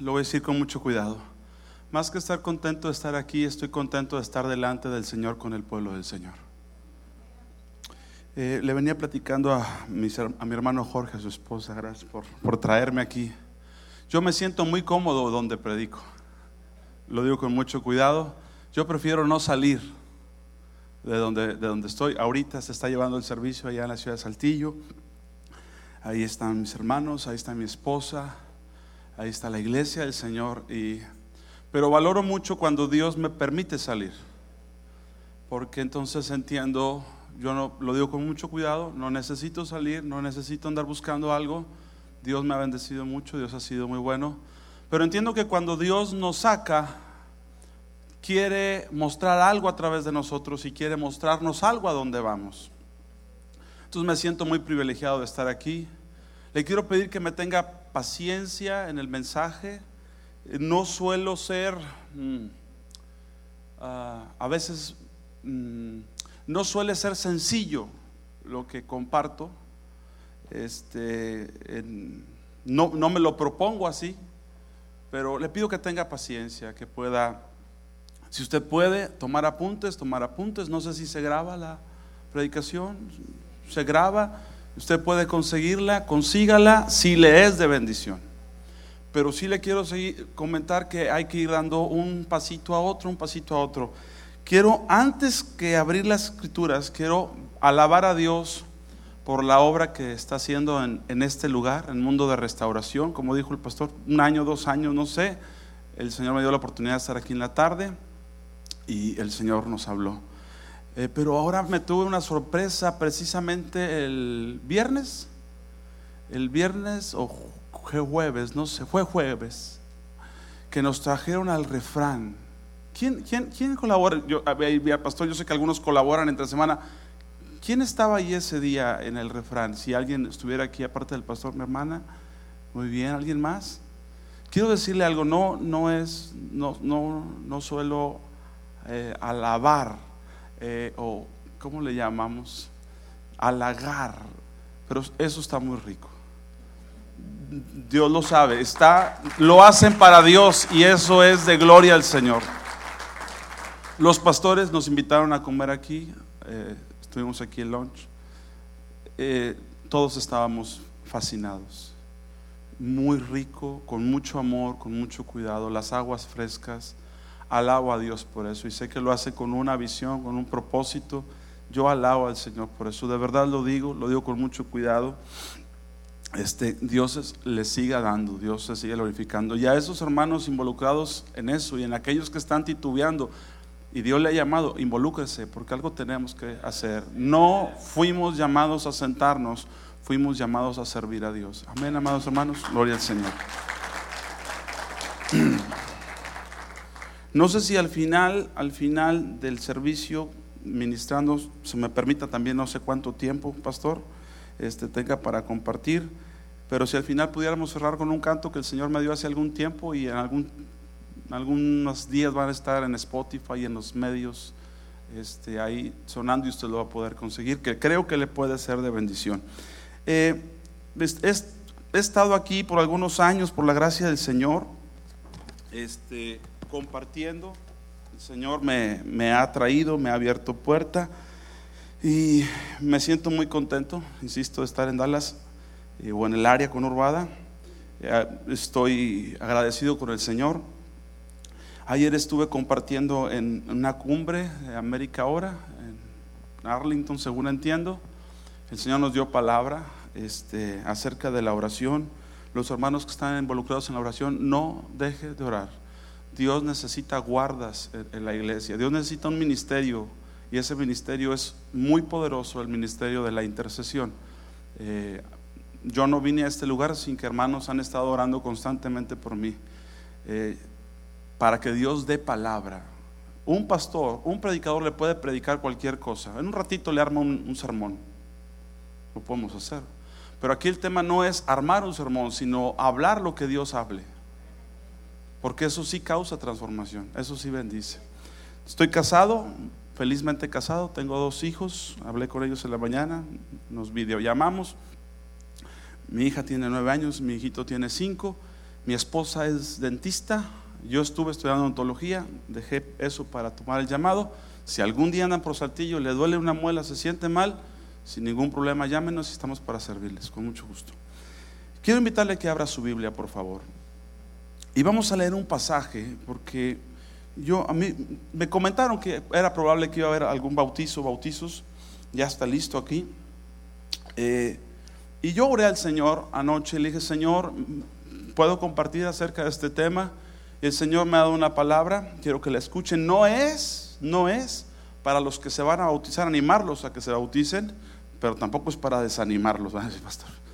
lo voy a decir con mucho cuidado. Más que estar contento de estar aquí, estoy contento de estar delante del Señor con el pueblo del Señor. Eh, le venía platicando a, a, mi hermano Jorge, a su esposa, gracias por, por traerme aquí. Yo me siento muy cómodo donde predico. Lo digo con mucho cuidado. Yo prefiero no salir de donde, de donde estoy. Ahorita se está llevando el servicio allá en la ciudad de Saltillo. Ahí están mis hermanos, ahí está mi esposa, ahí está la iglesia del Señor. Y, pero valoro mucho cuando Dios me permite salir, porque entonces entiendo, yo no, lo digo con mucho cuidado, no necesito salir, no necesito andar buscando algo. Dios me ha bendecido mucho, Dios ha sido muy bueno. Pero entiendo que cuando Dios nos saca, quiere mostrar algo a través de nosotros y quiere mostrarnos algo a donde vamos. Entonces me siento muy privilegiado de estar aquí. Le quiero pedir que me tenga paciencia en el mensaje. No suelo ser, mm, ah, a veces, mm, no suele ser sencillo lo que comparto. Este, no, no me lo propongo así, pero le pido que tenga paciencia, que pueda si usted puede tomar apuntes, tomar apuntes. No sé si se graba la predicación, se graba. Usted puede conseguirla, consígala si le es de bendición. Pero sí le quiero comentar que hay que ir dando un pasito a otro, un pasito a otro. Quiero, antes que abrir las escrituras, quiero alabar a Dios por la obra que está haciendo en, en este lugar, en el mundo de restauración. Como dijo el pastor, un año, dos años, no sé. El Señor me dio la oportunidad de estar aquí en la tarde y el Señor nos habló. Eh, pero ahora me tuve una sorpresa precisamente el viernes, el viernes o jueves, no sé, fue jueves, que nos trajeron al refrán. ¿Quién, quién, quién colabora? Yo, pastor, yo sé que algunos colaboran entre semana. ¿Quién estaba ahí ese día en el refrán? Si alguien estuviera aquí aparte del pastor, mi hermana, muy bien, ¿alguien más? Quiero decirle algo, no, no es, no, no, no suelo eh, alabar eh, o ¿cómo le llamamos? Halagar, pero eso está muy rico. Dios lo sabe, está, lo hacen para Dios y eso es de gloria al Señor. Los pastores nos invitaron a comer aquí, eh, estuvimos aquí en lunch, todos estábamos fascinados, muy rico, con mucho amor, con mucho cuidado, las aguas frescas, Alabo a Dios por eso y sé que lo hace con una visión, con un propósito. Yo alabo al Señor por eso. De verdad lo digo, lo digo con mucho cuidado. Este, Dios le siga dando, Dios se sigue glorificando. Y a esos hermanos involucrados en eso y en aquellos que están titubeando, y Dios le ha llamado, involúquese, porque algo tenemos que hacer. No fuimos llamados a sentarnos, fuimos llamados a servir a Dios. Amén, amados hermanos. Gloria al Señor. No sé si al final, al final del servicio, ministrando, se me permita también no sé cuánto tiempo, pastor, este, tenga para compartir, pero si al final pudiéramos cerrar con un canto que el Señor me dio hace algún tiempo y en algún, algunos días van a estar en Spotify y en los medios este, ahí sonando y usted lo va a poder conseguir, que creo que le puede ser de bendición. Eh, he estado aquí por algunos años, por la gracia del Señor. Este, compartiendo. El Señor me, ha traído, me ha abierto puerta y me siento muy contento, insisto, de estar en Dallas eh, o en el área conurbada. Eh, estoy agradecido con el Señor. Ayer estuve compartiendo en una cumbre de América Ahora, en Arlington, según entiendo. El Señor nos dio palabra este, acerca de la oración. Los hermanos que están involucrados en la oración, no deje de orar. Dios necesita guardas en la iglesia, Dios necesita un ministerio y ese ministerio es muy poderoso, el ministerio de la intercesión. Eh, yo no vine a este lugar sin que hermanos han estado orando constantemente por mí, eh, para que Dios dé palabra. Un pastor, un predicador le puede predicar cualquier cosa. En un ratito le arma un sermón. Lo podemos hacer. Pero aquí el tema no es armar un sermón, sino hablar lo que Dios hable. Porque eso sí causa transformación, eso sí bendice. Estoy casado, felizmente casado, tengo dos hijos, hablé con ellos en la mañana, nos videollamamos. Mi hija tiene nueve años, mi hijito tiene cinco. Mi esposa es dentista, yo estuve estudiando odontología, dejé eso para tomar el llamado. Si algún día andan por Saltillo, le duele una muela, se siente mal, sin ningún problema, llámenos estamos para servirles, con mucho gusto. Quiero invitarle a que abra su Biblia, por favor. Y vamos a leer un pasaje, porque yo a mí me comentaron que era probable que iba a haber algún bautizo, bautizos, ya está listo aquí. Eh, y yo oré al Señor anoche, le dije, Señor, puedo compartir acerca de este tema. Y el Señor me ha dado una palabra, quiero que la escuchen. No es, no es para los que se van a bautizar, animarlos a que se bauticen, pero tampoco es para desanimarlos.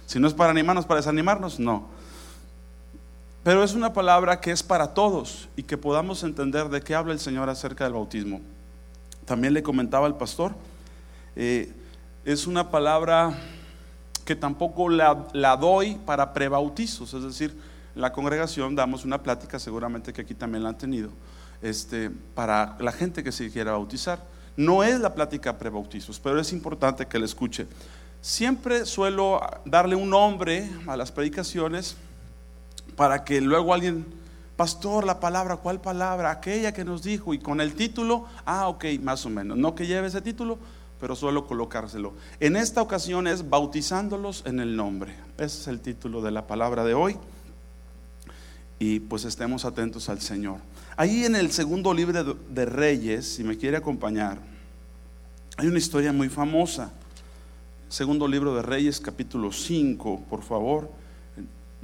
Si no es para animarnos, para desanimarnos, no. Pero es una palabra que es para todos y que podamos entender de qué habla el Señor acerca del bautismo. También le comentaba al pastor, eh, es una palabra que tampoco la, doy para prebautizos, es decir, en la congregación damos una plática, seguramente que aquí también la han tenido, este, para la gente que se quiera bautizar. No es la plática prebautizos, pero es importante que la escuche. Siempre suelo darle un nombre a las predicaciones para que luego alguien, pastor, la palabra, ¿cuál palabra? Aquella que nos dijo y con el título, ah, ok, más o menos. No que lleve ese título, pero suelo colocárselo. En esta ocasión es bautizándolos en el nombre. Ese es el título de la palabra de hoy. Y pues estemos atentos al Señor. Ahí en el segundo libro de Reyes, si me quiere acompañar, hay una historia muy famosa. Segundo libro de Reyes, capítulo 5, por favor.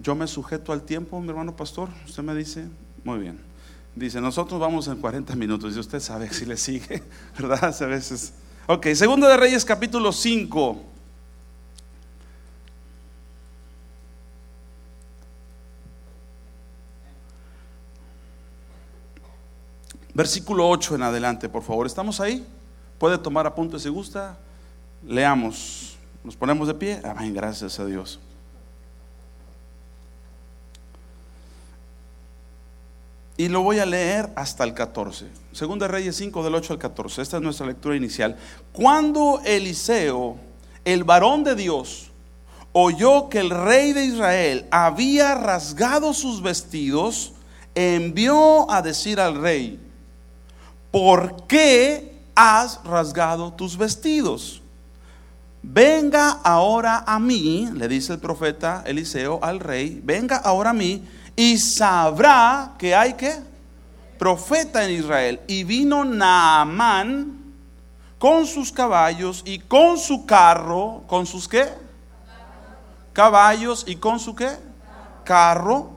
Yo me sujeto al tiempo, mi hermano pastor. Usted me dice, muy bien. Dice, nosotros vamos en 40 minutos y usted sabe si le sigue, ¿verdad? A veces. Ok, segundo de Reyes capítulo 5. Versículo 8 en adelante, por favor. ¿Estamos ahí? Puede tomar apuntes si gusta. Leamos. Nos ponemos de pie. Amén, gracias a Dios. Y lo voy a leer hasta el 14. Segunda Reyes 5 del 8 al 14. Esta es nuestra lectura inicial. Cuando Eliseo, el varón de Dios, oyó que el rey de Israel había rasgado sus vestidos, envió a decir al rey, ¿por qué has rasgado tus vestidos? Venga ahora a mí, le dice el profeta Eliseo al rey, venga ahora a mí y sabrá que hay que profeta en Israel. Y vino Naamán con sus caballos y con su carro, con sus qué? Caballos y con su qué? Carro.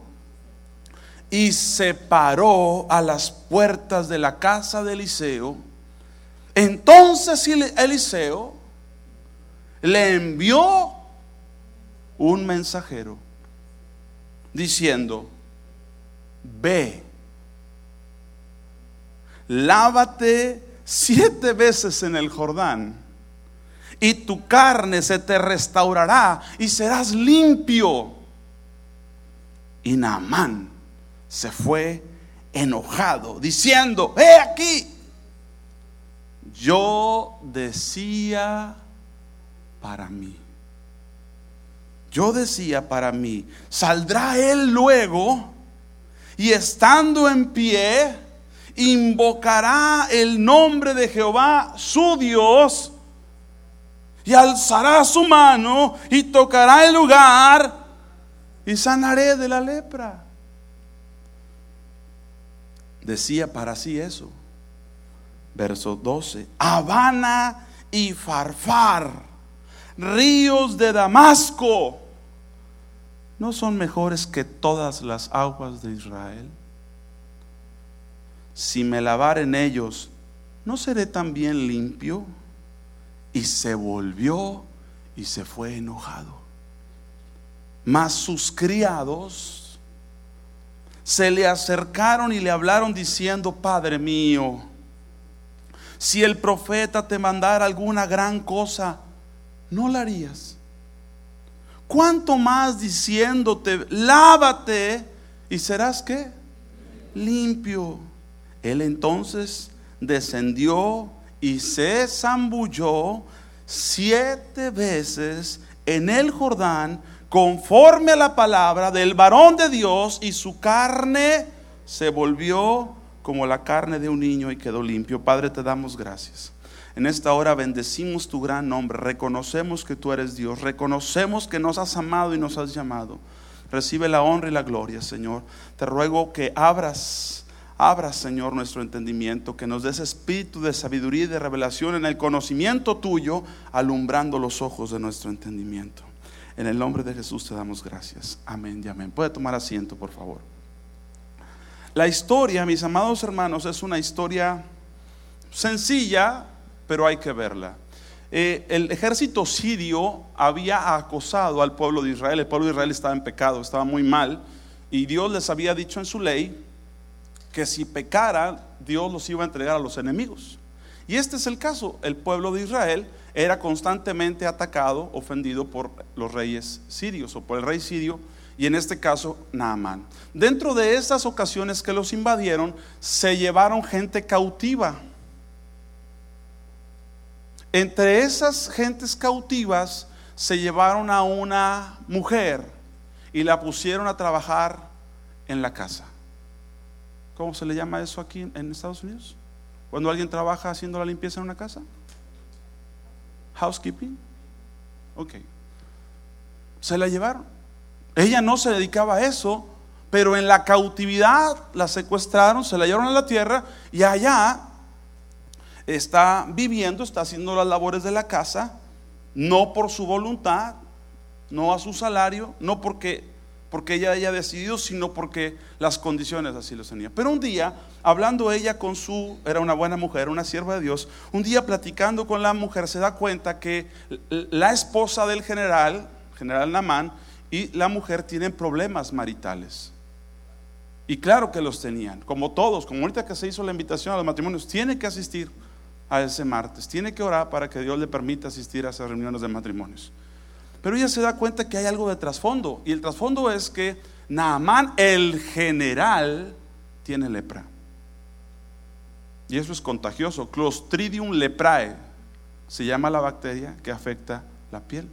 Y se paró a las puertas de la casa de Eliseo. Entonces Eliseo le envió un mensajero diciendo, ve, lávate siete veces en el Jordán y tu carne se te restaurará y serás limpio. Y Naamán se fue enojado, diciendo, he aquí, yo decía para mí. Yo decía para mí, saldrá él luego y estando en pie, invocará el nombre de Jehová, su Dios, y alzará su mano y tocará el lugar y sanaré de la lepra. Decía para sí eso. Verso 12. Habana y Farfar, ríos de Damasco ¿no son mejores que todas las aguas de Israel? Si me lavar en ellos, ¿no seré también limpio? Y se volvió y se fue enojado. Mas sus criados se le acercaron y le hablaron diciendo, Padre mío, si el profeta te mandara alguna gran cosa, ¿no la harías? ¿Cuánto más diciéndote, lávate y serás qué? Limpio. Él entonces descendió y se zambulló siete veces en el Jordán conforme a la palabra del varón de Dios, y su carne se volvió como la carne de un niño y quedó limpio. Padre, te damos gracias. En esta hora bendecimos tu gran nombre, reconocemos que tú eres Dios, reconocemos que nos has amado y nos has llamado. Recibe la honra y la gloria, Señor. Te ruego que abras, abras, Señor, nuestro entendimiento, que nos des espíritu de sabiduría y de revelación en el conocimiento tuyo, alumbrando los ojos de nuestro entendimiento. En el nombre de Jesús te damos gracias. Amén y amén. Puede tomar asiento, por favor. La historia, mis amados hermanos, es una historia sencilla, pero hay que verla. Eh, el ejército sirio había acosado al pueblo de Israel. El pueblo de Israel estaba en pecado, estaba muy mal. Y Dios les había dicho en su ley que si pecara, Dios los iba a entregar a los enemigos. Y este es el caso. El pueblo de Israel era constantemente atacado, ofendido por los reyes sirios o por el rey sirio y en este caso Naamán. Dentro de esas ocasiones que los invadieron, se llevaron gente cautiva. Entre esas gentes cautivas se llevaron a una mujer y la pusieron a trabajar en la casa. ¿Cómo se le llama eso aquí en Estados Unidos? Cuando alguien trabaja haciendo la limpieza en una casa. Housekeeping. Ok. Se la llevaron. Ella no se dedicaba a eso, pero en la cautividad la secuestraron, se la llevaron a la tierra y allá está viviendo, está haciendo las labores de la casa, no por su voluntad, no a su salario, no porque, porque ella haya decidido, sino porque las condiciones así lo tenían. Pero un día, hablando ella con su, era una buena mujer, una sierva de Dios, un día platicando con la mujer se da cuenta que la esposa del general, general Namán, y la mujer tienen problemas maritales. Y claro que los tenían, como todos, como ahorita que se hizo la invitación a los matrimonios, tiene que asistir a ese martes, tiene que orar para que Dios le permita asistir a esas reuniones de matrimonios. Pero ella se da cuenta que hay algo de trasfondo, y el trasfondo es que Naamán, el general, tiene lepra. Y eso es contagioso. Clostridium leprae se llama la bacteria que afecta la piel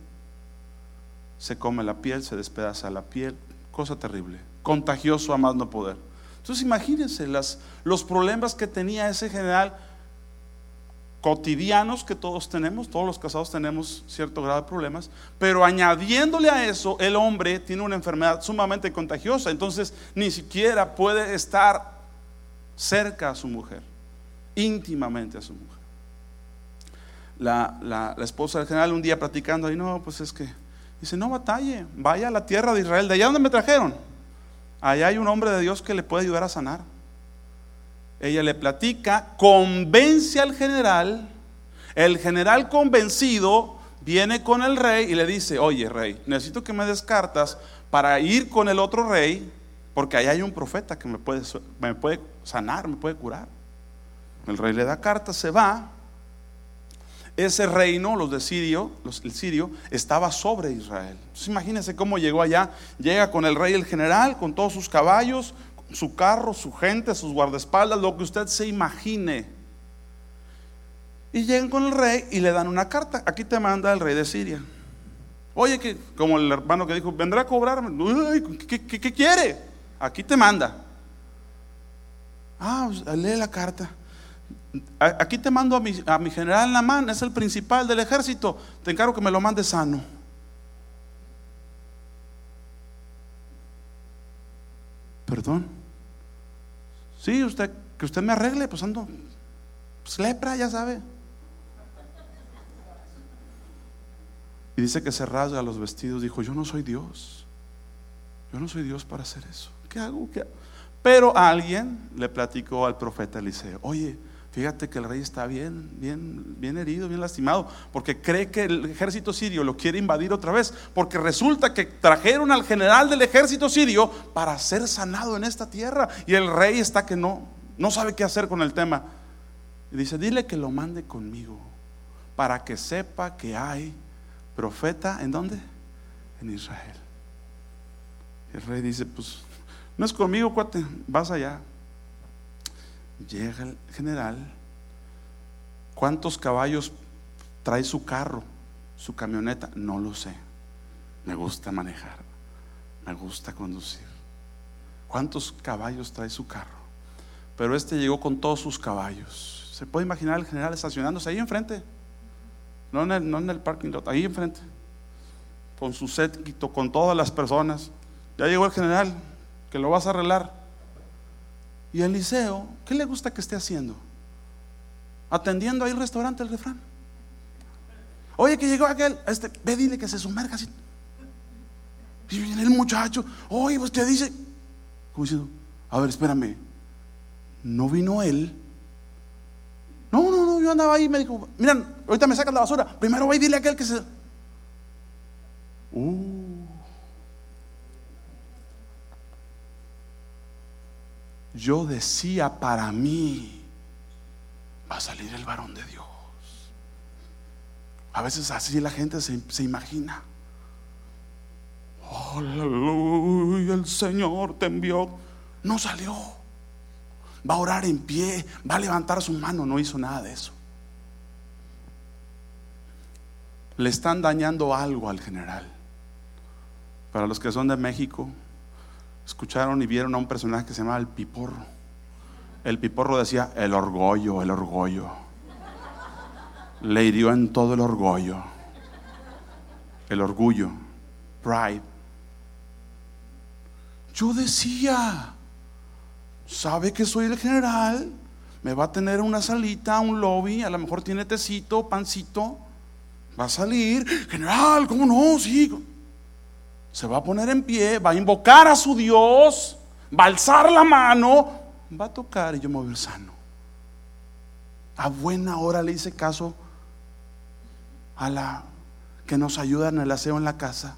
se come la piel, se despedaza la piel, cosa terrible, contagioso a más no poder. Entonces imagínense las, los problemas que tenía ese general cotidianos que todos tenemos, todos los casados tenemos cierto grado de problemas, pero añadiéndole a eso, el hombre tiene una enfermedad sumamente contagiosa, entonces ni siquiera puede estar cerca a su mujer, íntimamente a su mujer. La, la, esposa del general un día platicando ahí, no, pues es que Dice, no batalle, vaya a la tierra de Israel. ¿De allá donde me trajeron? Allá hay un hombre de Dios que le puede ayudar a sanar. Ella le platica, convence al general. El general convencido viene con el rey y le dice, oye rey, necesito que me des cartas para ir con el otro rey, porque allá hay un profeta que me puede, me puede sanar, me puede curar. El rey le da cartas, se va ese reino, los de Sirio, los, el sirio, estaba sobre Israel. Imagínense cómo llegó allá. Llega con el rey el general, con todos sus caballos, su carro, su gente, sus guardaespaldas, lo que usted se imagine. Y llegan con el rey y le dan una carta. Aquí te manda el rey de Siria. Oye, que como el hermano que dijo, vendrá a cobrarme. ¿qué, quiere? Aquí te manda. Ah, pues, lee la carta. Aquí te mando a mi, a mi general Namán, es el principal del ejército. Te encargo que me lo mande sano. Perdón. Sí, usted, que usted me arregle, pues ando. Pues lepra, ya sabe. Y dice que se rasga los vestidos. Dijo: Yo no soy Dios. Yo no soy Dios para hacer eso. ¿Qué hago? ¿Qué hago? Pero alguien le platicó al profeta Eliseo: Oye, Fíjate que el rey está bien, bien, bien herido, bien lastimado, porque cree que el ejército sirio lo quiere invadir otra vez, porque resulta que trajeron al general del ejército sirio para ser sanado en esta tierra, y el rey está que no, no sabe qué hacer con el tema. Y dice, dile que lo mande conmigo, para que sepa que hay profeta, ¿en dónde? En Israel. El rey dice, pues, no es conmigo, vas allá. Llega el general. ¿Cuántos caballos trae su carro, su camioneta? No lo sé. Me gusta manejar. Me gusta conducir. ¿Cuántos caballos trae su carro? Pero este llegó con todos sus caballos. ¿Se puede imaginar el general estacionándose ahí enfrente? No en el, no en el parking lot, ahí enfrente. Con su séquito, con todas las personas. Ya llegó el general, que lo vas a arreglar. Y Eliseo, ¿qué le gusta que esté haciendo? Atendiendo ahí el restaurante, el refrán. Oye, que llegó aquel, este, ve, dile que se sumerja así. Y viene el muchacho, oye, pues te dice, como diciendo, a ver, espérame, no vino él. No, no, no, yo andaba ahí y me dijo, miran, ahorita me sacan la basura, primero voy y dile a aquel que se... Uh. Yo decía para mí, va a salir el varón de Dios. A veces así la gente se, imagina. Aleluya, el Señor te envió. No salió. Va a orar en pie, va a levantar su mano. No hizo nada de eso. Le están dañando algo al general. Para los que son de México, escucharon y vieron a un personaje que se llamaba el Piporro. El Piporro decía, el orgullo, el orgullo. Le hirió en todo el orgullo. El orgullo. Pride. Yo decía, sabe que soy el general, me va a tener una salita, un lobby, a lo mejor tiene tecito, pancito, va a salir, general, ¿cómo no? Sí. Se va a poner en pie, va a invocar a su Dios, va a alzar la mano, va a tocar y yo me voy a sano. A buena hora le hice caso a la que nos ayuda en el aseo en la casa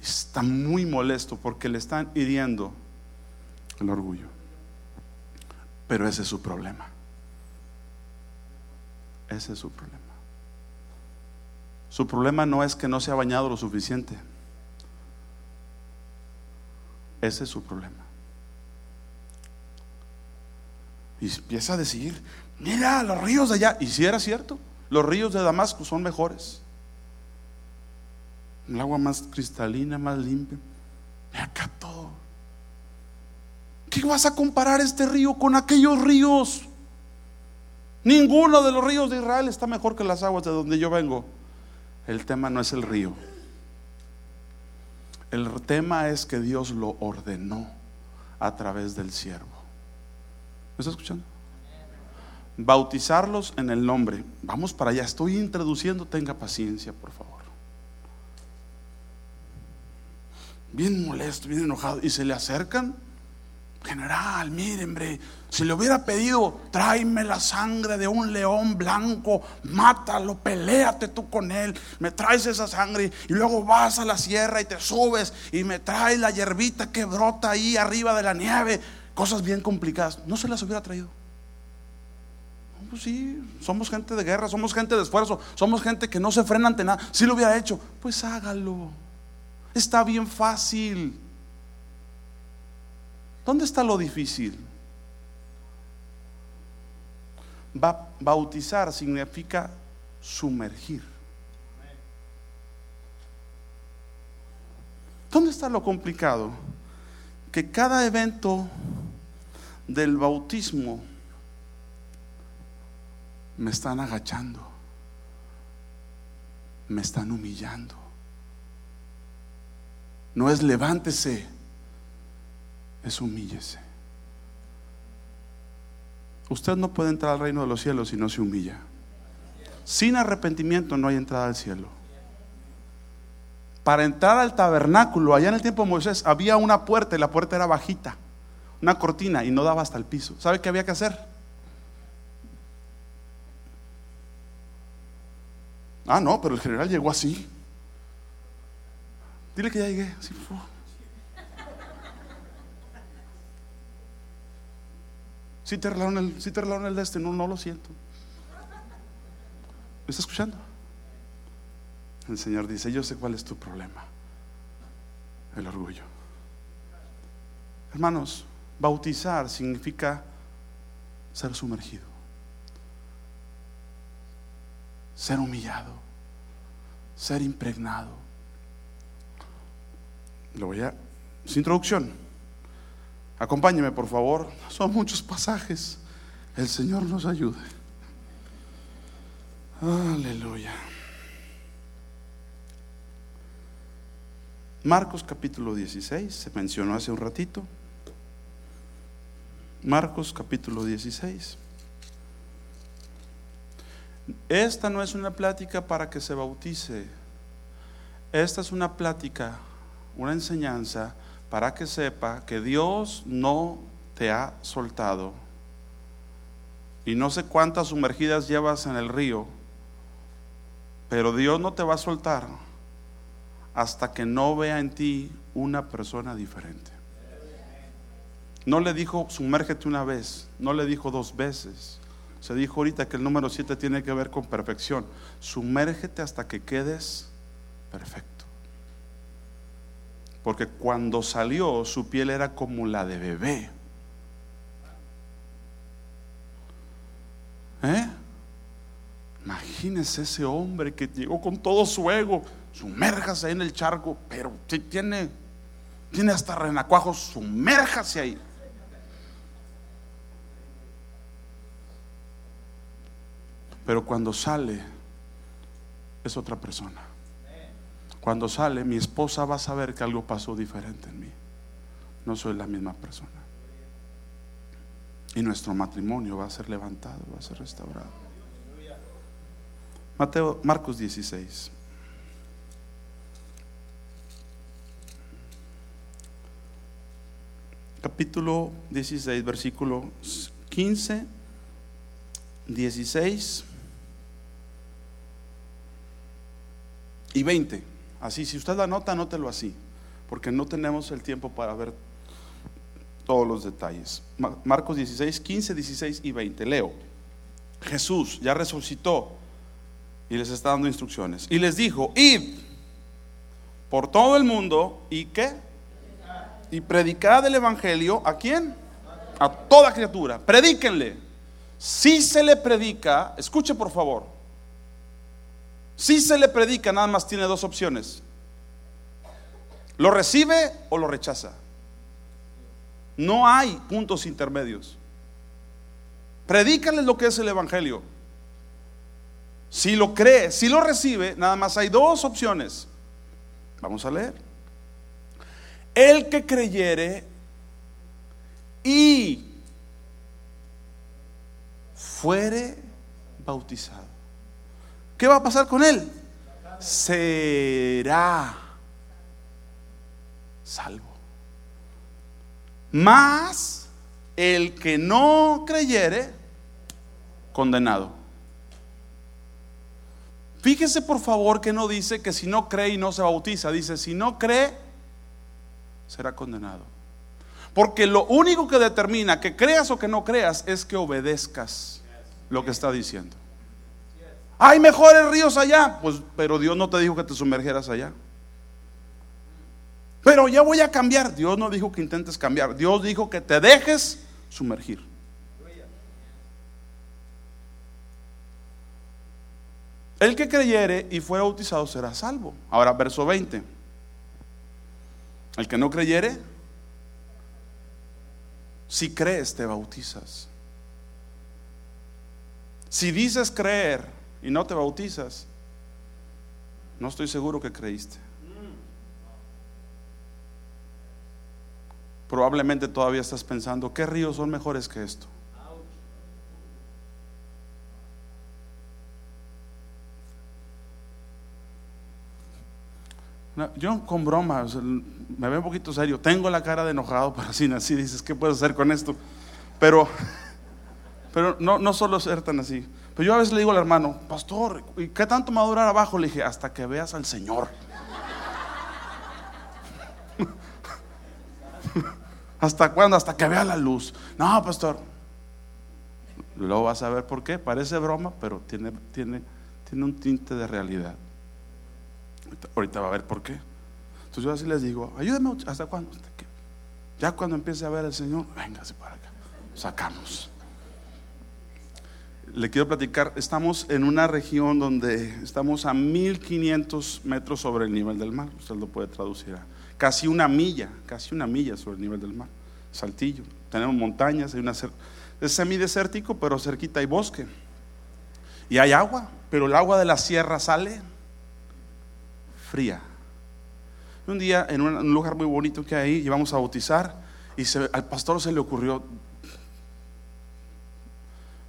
está muy molesto porque le están hiriendo el orgullo. Pero ese es su problema. Ese es su problema. Su problema no es que no se ha bañado lo suficiente. Ese es su problema. Y empieza a decir, mira los ríos de allá. Y si era cierto, los ríos de Damasco son mejores el agua más cristalina, más limpia. Acá todo. ¿Qué vas a comparar este río con aquellos ríos? Ninguno de los ríos de Israel está mejor que las aguas de donde yo vengo. El tema no es el río. El tema es que Dios lo ordenó a través del siervo. ¿Me está escuchando? Bautizarlos en el nombre. Vamos para allá. Estoy introduciendo. Tenga paciencia, por favor. bien molesto, bien enojado, y se le acercan. General, miren, hombre, si le hubiera pedido, tráeme la sangre de un león blanco, mátalo, peleate tú con él, me traes esa sangre y luego vas a la sierra y te subes y me traes la hierbita que brota ahí arriba de la nieve, cosas bien complicadas. No se las hubiera traído. Pues sí, somos gente de guerra, somos gente de esfuerzo, somos gente que no se frena ante nada. Si lo hubiera hecho, pues hágalo. Está bien fácil. ¿Dónde está lo difícil? bautizar significa sumergir. ¿Dónde está lo complicado? Que cada evento del bautismo me están agachando, me están humillando. No es levántese, es humíllese. Usted no puede entrar al reino de los cielos si no se humilla. Sin arrepentimiento no hay entrada al cielo. Para entrar al tabernáculo, allá en el tiempo de Moisés, había una puerta y la puerta era bajita, una cortina y no daba hasta el piso. ¿Sabe qué había que hacer? Ah, no, pero el general llegó así. Dile que ya llegué. Si te arreglaron el, si te el de este, no, no lo siento. ¿Me está escuchando? El Señor dice, yo sé cuál es tu problema. El orgullo. Hermanos, bautizar significa ser sumergido, ser humillado, ser impregnado Lo voy a... Sin introducción. Acompáñeme, por favor. Son muchos pasajes. El Señor nos ayude. Aleluya. Marcos capítulo 16, se mencionó hace un ratito. Marcos capítulo 16. Esta no es una plática para que se bautice. Esta es una plática, una enseñanza para que sepa que Dios no te ha soltado. Y no sé cuántas sumergidas llevas en el río, pero Dios no te va a soltar hasta que no vea en ti una persona diferente. No le dijo sumérgete una vez, no le dijo dos veces. Se dijo ahorita que el número siete tiene que ver con perfección. Sumérgete hasta que quedes perfecto. Porque cuando salió su piel era como la de bebé. ¿Eh? Imagínese ese hombre que llegó con todo su ego, sumérjase ahí en el charco, pero si tiene, tiene hasta renacuajos, sumérjase ahí. Pero cuando sale, es otra persona. Cuando sale, mi esposa va a saber que algo pasó diferente en mí. No soy la misma persona. Y nuestro matrimonio va a ser levantado, va a ser restaurado. Mateo, Marcos 16. Capítulo 16, versículo 15, 16 y 20. Así, si usted la nota, anótelo así, porque no tenemos el tiempo para ver todos los detalles. Marcos 16, 15, 16 y 20. Leo. Jesús ya resucitó y les está dando instrucciones. Y les dijo, id por todo el mundo y qué? Y predicad el Evangelio a quién? A toda criatura. Predíquenle. Si se le predica, escuche por favor, si se le predica, nada más tiene dos opciones. ¿Lo recibe o lo rechaza? No hay puntos intermedios. Predícale lo que es el Evangelio. Si lo cree, si lo recibe, nada más hay dos opciones. Vamos a leer. El que creyere y fuere bautizado. ¿Qué va a pasar con él? Será salvo. Más el que no creyere, condenado. Fíjese por favor que no dice que si no cree y no se bautiza, dice si no cree, será condenado. Porque lo único que determina que creas o que no creas es que obedezcas lo que está diciendo. Hay mejores ríos allá. Pues, pero Dios no te dijo que te sumergieras allá. Pero ya voy a cambiar. Dios no dijo que intentes cambiar. Dios dijo que te dejes sumergir. El que creyere y fuera bautizado será salvo. Ahora, verso 20. El que no creyere, si crees, te bautizas. Si dices creer y no te bautizas, no estoy seguro que creíste. Probablemente todavía estás pensando, ¿qué ríos son mejores que esto? yo con broma, me veo un poquito serio, tengo la cara de enojado, pero así, así dices, ¿qué puedo hacer con esto? Pero, pero no, no solo ser tan así. Pero yo a veces le digo al hermano, pastor, ¿y qué tanto me va a durar abajo? Le dije, hasta que veas al Señor. ¿Hasta cuándo? Hasta que vea la luz. No, pastor. Lo vas a ver por qué. Parece broma, pero tiene, tiene, tiene un tinte de realidad. Ahorita va a ver por qué. Entonces yo así les digo, ayúdame, ¿hasta cuándo? Ya cuando empiece a ver al Señor, véngase para acá. Sacamos le quiero platicar, estamos en una región donde estamos a 1500 metros sobre el nivel del mar, usted lo puede traducir a casi una milla, casi una milla sobre el nivel del mar. Saltillo. Tenemos montañas, hay una es semidesértico, pero cerquita hay bosque. Y hay agua, pero el agua de la sierra sale fría. Un día en un lugar muy bonito que hay, íbamos a bautizar y al pastor se le ocurrió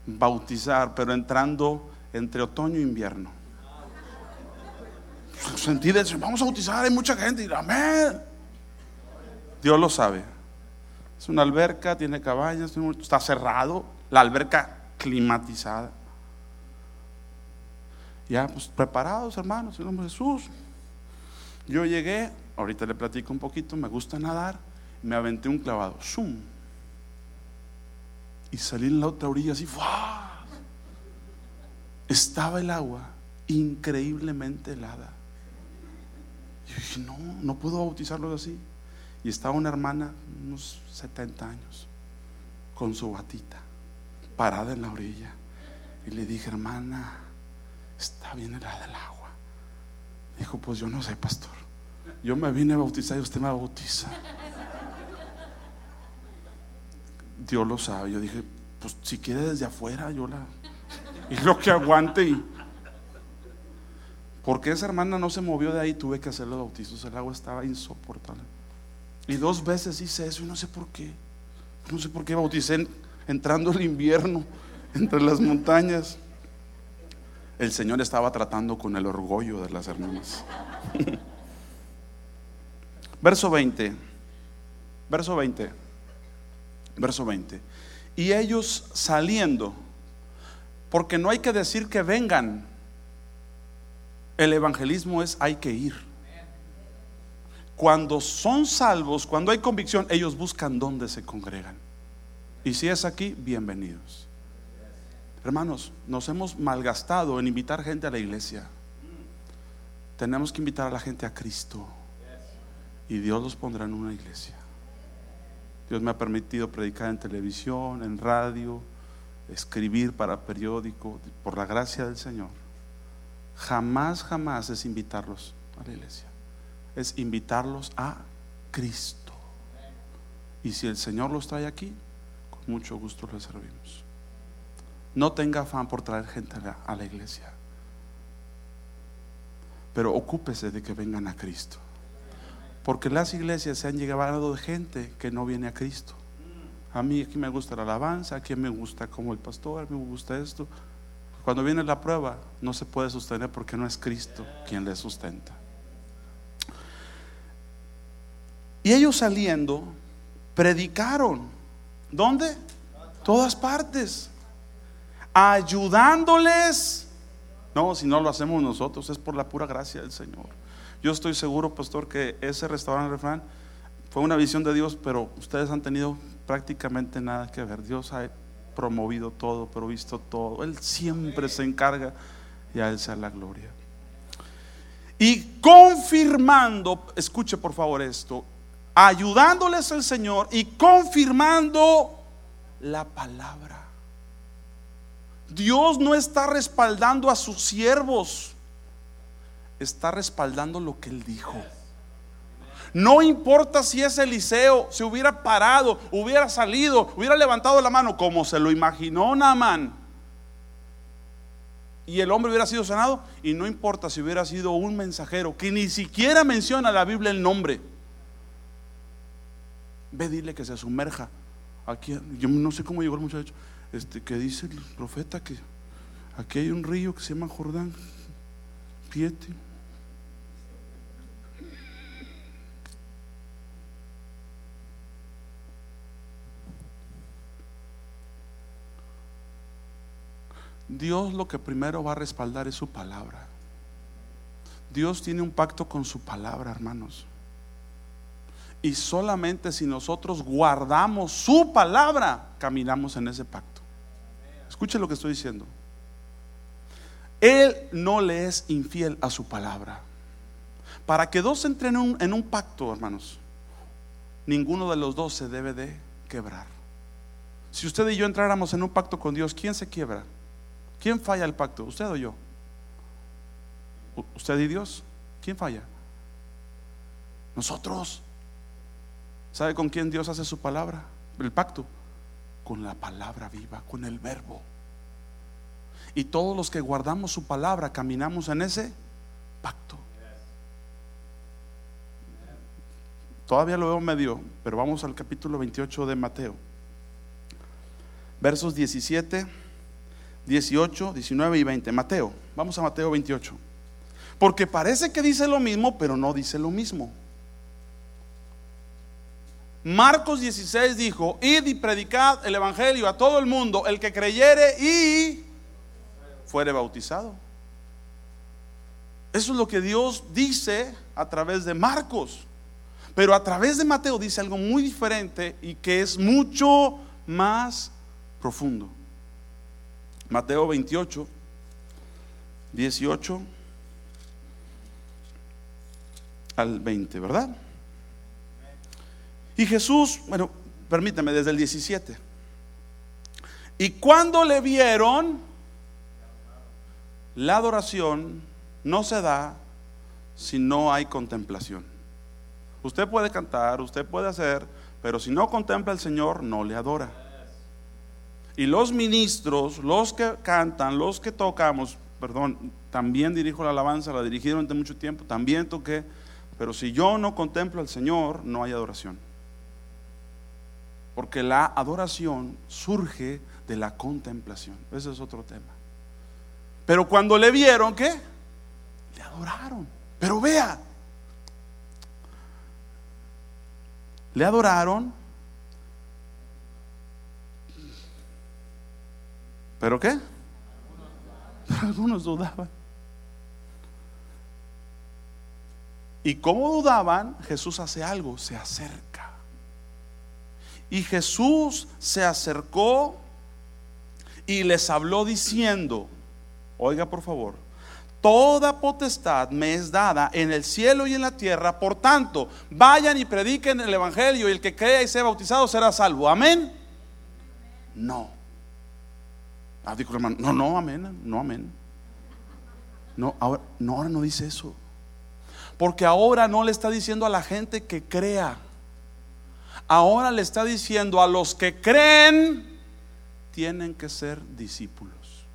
bautizar, pero entrando entre otoño e invierno. Sentí de vamos a bautizar, hay mucha gente y amén. Dios lo sabe. Es una alberca, tiene cabañas, está cerrado, la alberca climatizada. Ya, pues preparados, hermanos, en nombre de Jesús. Yo llegué, ahorita le platico un poquito, me gusta nadar, me aventé un clavado, ¡zum! Y salí en la otra orilla así, Estaba el agua increíblemente helada. Y yo dije, no, no puedo bautizarlo así. Y estaba una hermana, unos 70 años, con su batita, parada en la orilla. Y le dije, hermana, está bien helada el agua. Dijo, pues yo no sé, pastor. Yo me vine a bautizar y usted me bautiza. Dios lo sabe. Yo dije, pues si quiere desde afuera, yo la. Y lo que aguante. Y... Porque esa hermana no se movió de ahí, tuve que hacer los bautizos. El agua estaba insoportable. Y dos veces hice eso y no sé por qué. No sé por qué bauticé entrando el invierno entre las montañas el Señor estaba tratando con el orgullo de las hermanas. verso 20, verso 20, verso 20. Y ellos saliendo, porque no hay que decir que vengan, el evangelismo es hay que ir. Cuando son salvos, cuando hay convicción, ellos buscan dónde se congregan. Y si es aquí, bienvenidos. Hermanos, nos hemos malgastado en invitar gente a la iglesia. Tenemos que invitar a la gente a Cristo. Y Dios los pondrá en una iglesia. Dios me ha permitido predicar en televisión, en radio, escribir para periódico, por la gracia del Señor. Jamás, jamás es invitarlos a la iglesia. Es invitarlos a Cristo. Y si el Señor los trae aquí, con mucho gusto les servimos. No tenga afán por traer gente a la, iglesia. Pero ocúpese de que vengan a Cristo. Porque las iglesias se han llegado de gente que no viene a Cristo. A mí aquí me gusta la alabanza, aquí me gusta como el pastor, me gusta esto. Cuando viene la prueba, no se puede sostener porque no es Cristo quien le sustenta. Y ellos saliendo, predicaron. ¿Dónde? Todas partes ayudándoles. No, si no lo hacemos nosotros, es por la pura gracia del Señor. Yo estoy seguro, pastor, que ese restaurante refrán fue una visión de Dios, pero ustedes han tenido prácticamente nada que ver. Dios ha promovido todo, provisto todo. Él siempre se encarga y a Él sea la gloria. Y confirmando, escuche por favor esto, ayudándoles el Señor y confirmando la palabra. Dios no está respaldando a sus siervos, está respaldando lo que Él dijo. No importa si es Eliseo, se hubiera parado, hubiera salido, hubiera levantado la mano como se lo imaginó Naaman. Y el hombre hubiera sido sanado. Y no importa si hubiera sido un mensajero que ni siquiera menciona la Biblia el nombre. Ve, dile que se sumerja. Aquí, yo no sé cómo llegó el muchacho este, que dice el profeta que aquí hay un río que se llama Jordán, Piete. Dios lo que primero va a respaldar es su palabra. Dios tiene un pacto con su palabra, hermanos. Y solamente si nosotros guardamos su palabra, caminamos en ese pacto. Escuche lo que estoy diciendo. Él no le es infiel a su palabra. Para que dos entren en un, pacto, hermanos, ninguno de los dos se debe de quebrar. Si usted y yo entráramos en un pacto con Dios, ¿quién se quiebra? ¿Quién falla el pacto? ¿Usted o yo? ¿Usted y Dios? ¿Quién falla? Nosotros. ¿Sabe con quién Dios hace su palabra? El pacto. Con la palabra viva, con el verbo. Y todos los que guardamos su palabra caminamos en ese pacto. Todavía lo veo medio, pero vamos al capítulo 28 de Mateo. Versos 17, 18, 19 y 20. Mateo, vamos a Mateo 28. Porque parece que dice lo mismo, pero no dice lo mismo. Marcos 16 dijo, id y predicad el Evangelio a todo el mundo, el que creyere y fuere bautizado. Eso es lo que Dios dice a través de Marcos. Pero a través de Mateo dice algo muy diferente y que es mucho más profundo. Mateo 28, 18 al 20, ¿verdad? Y Jesús, bueno, permítame, desde el 17. Y cuando le vieron, la adoración no se da si no hay contemplación. Usted puede cantar, usted puede hacer, pero si no contempla al Señor, no le adora. Y los ministros, los que cantan, los que tocamos, perdón, también dirijo la alabanza, la dirigí durante mucho tiempo, también toqué, pero si yo no contemplo al Señor, no hay adoración. Porque la adoración surge de la contemplación. Ese es otro tema. Pero cuando le vieron, ¿qué? Le adoraron. Pero vea, le adoraron. ¿Pero qué? Algunos dudaban. Y como dudaban, Jesús hace algo, se acerca. Y Jesús se acercó y les habló diciendo, oiga por favor, Toda potestad me es dada en el cielo y en la tierra. Por tanto, vayan y prediquen el Evangelio y el que crea y sea bautizado será salvo. Amén. No. Ah, dijo hermano, no, no, amén, no, amén. No, ahora no, ahora no dice eso. Porque ahora no le está diciendo a la gente que crea. Ahora le está diciendo a los que creen, tienen que ser discípulos.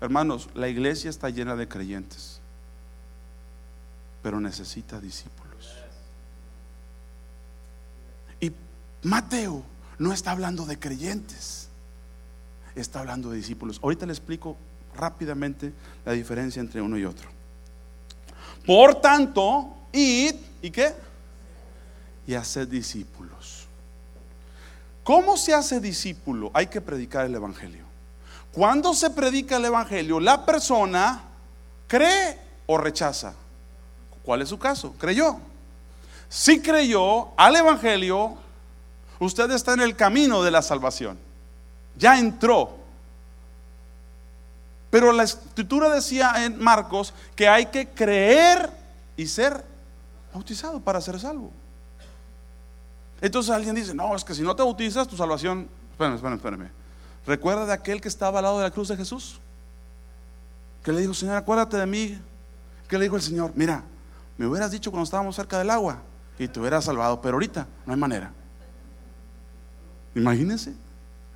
Hermanos, la iglesia está llena de creyentes, pero necesita discípulos. Y Mateo no está hablando de creyentes, está hablando de discípulos. Ahorita le explico rápidamente la diferencia entre uno y otro. Por tanto, id y qué? Y haced discípulos. ¿Cómo se hace discípulo? Hay que predicar el Evangelio. Cuando se predica el Evangelio, la persona cree o rechaza. ¿Cuál es su caso? Creyó. Si creyó al Evangelio, usted está en el camino de la salvación. Ya entró. Pero la escritura decía en Marcos que hay que creer y ser bautizado para ser salvo. Entonces alguien dice, no, es que si no te bautizas, tu salvación... Espérame, espérame, espérame. ¿Recuerda de aquel que estaba al lado de la cruz de Jesús? Que le dijo, Señor, acuérdate de mí. Que le dijo el Señor, mira, me hubieras dicho cuando estábamos cerca del agua y te hubieras salvado, pero ahorita no hay manera. Imagínense,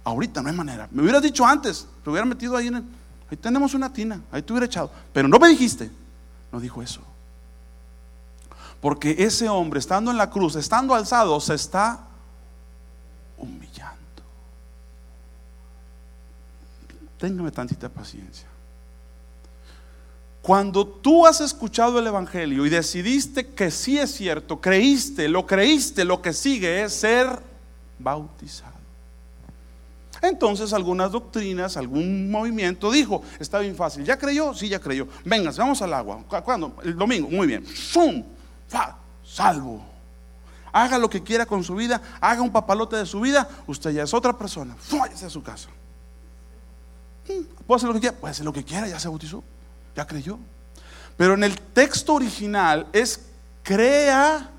ahorita no hay manera. Me hubieras dicho antes, te hubiera metido ahí en el, ahí tenemos una tina, ahí te hubiera echado, pero no me dijiste. No dijo eso. Porque ese hombre, estando en la cruz, estando alzado, se está humillando. Téngame tantita paciencia. Cuando tú has escuchado el Evangelio y decidiste que sí es cierto, creíste, lo creíste, lo que sigue es ser bautizado. Entonces algunas doctrinas, algún movimiento dijo, está bien fácil, ¿ya creyó? Sí, ya creyó. Venga, vamos al agua. ¿Cuándo? El domingo, muy bien. ¡Sum! ¡Fa! Salvo. Haga lo que quiera con su vida, haga un papalote de su vida, usted ya es otra persona. Váyase a su casa. Puede hacer lo que quiera, puede hacer lo que quiera, ya se bautizó, ya creyó. Pero en el texto original es crea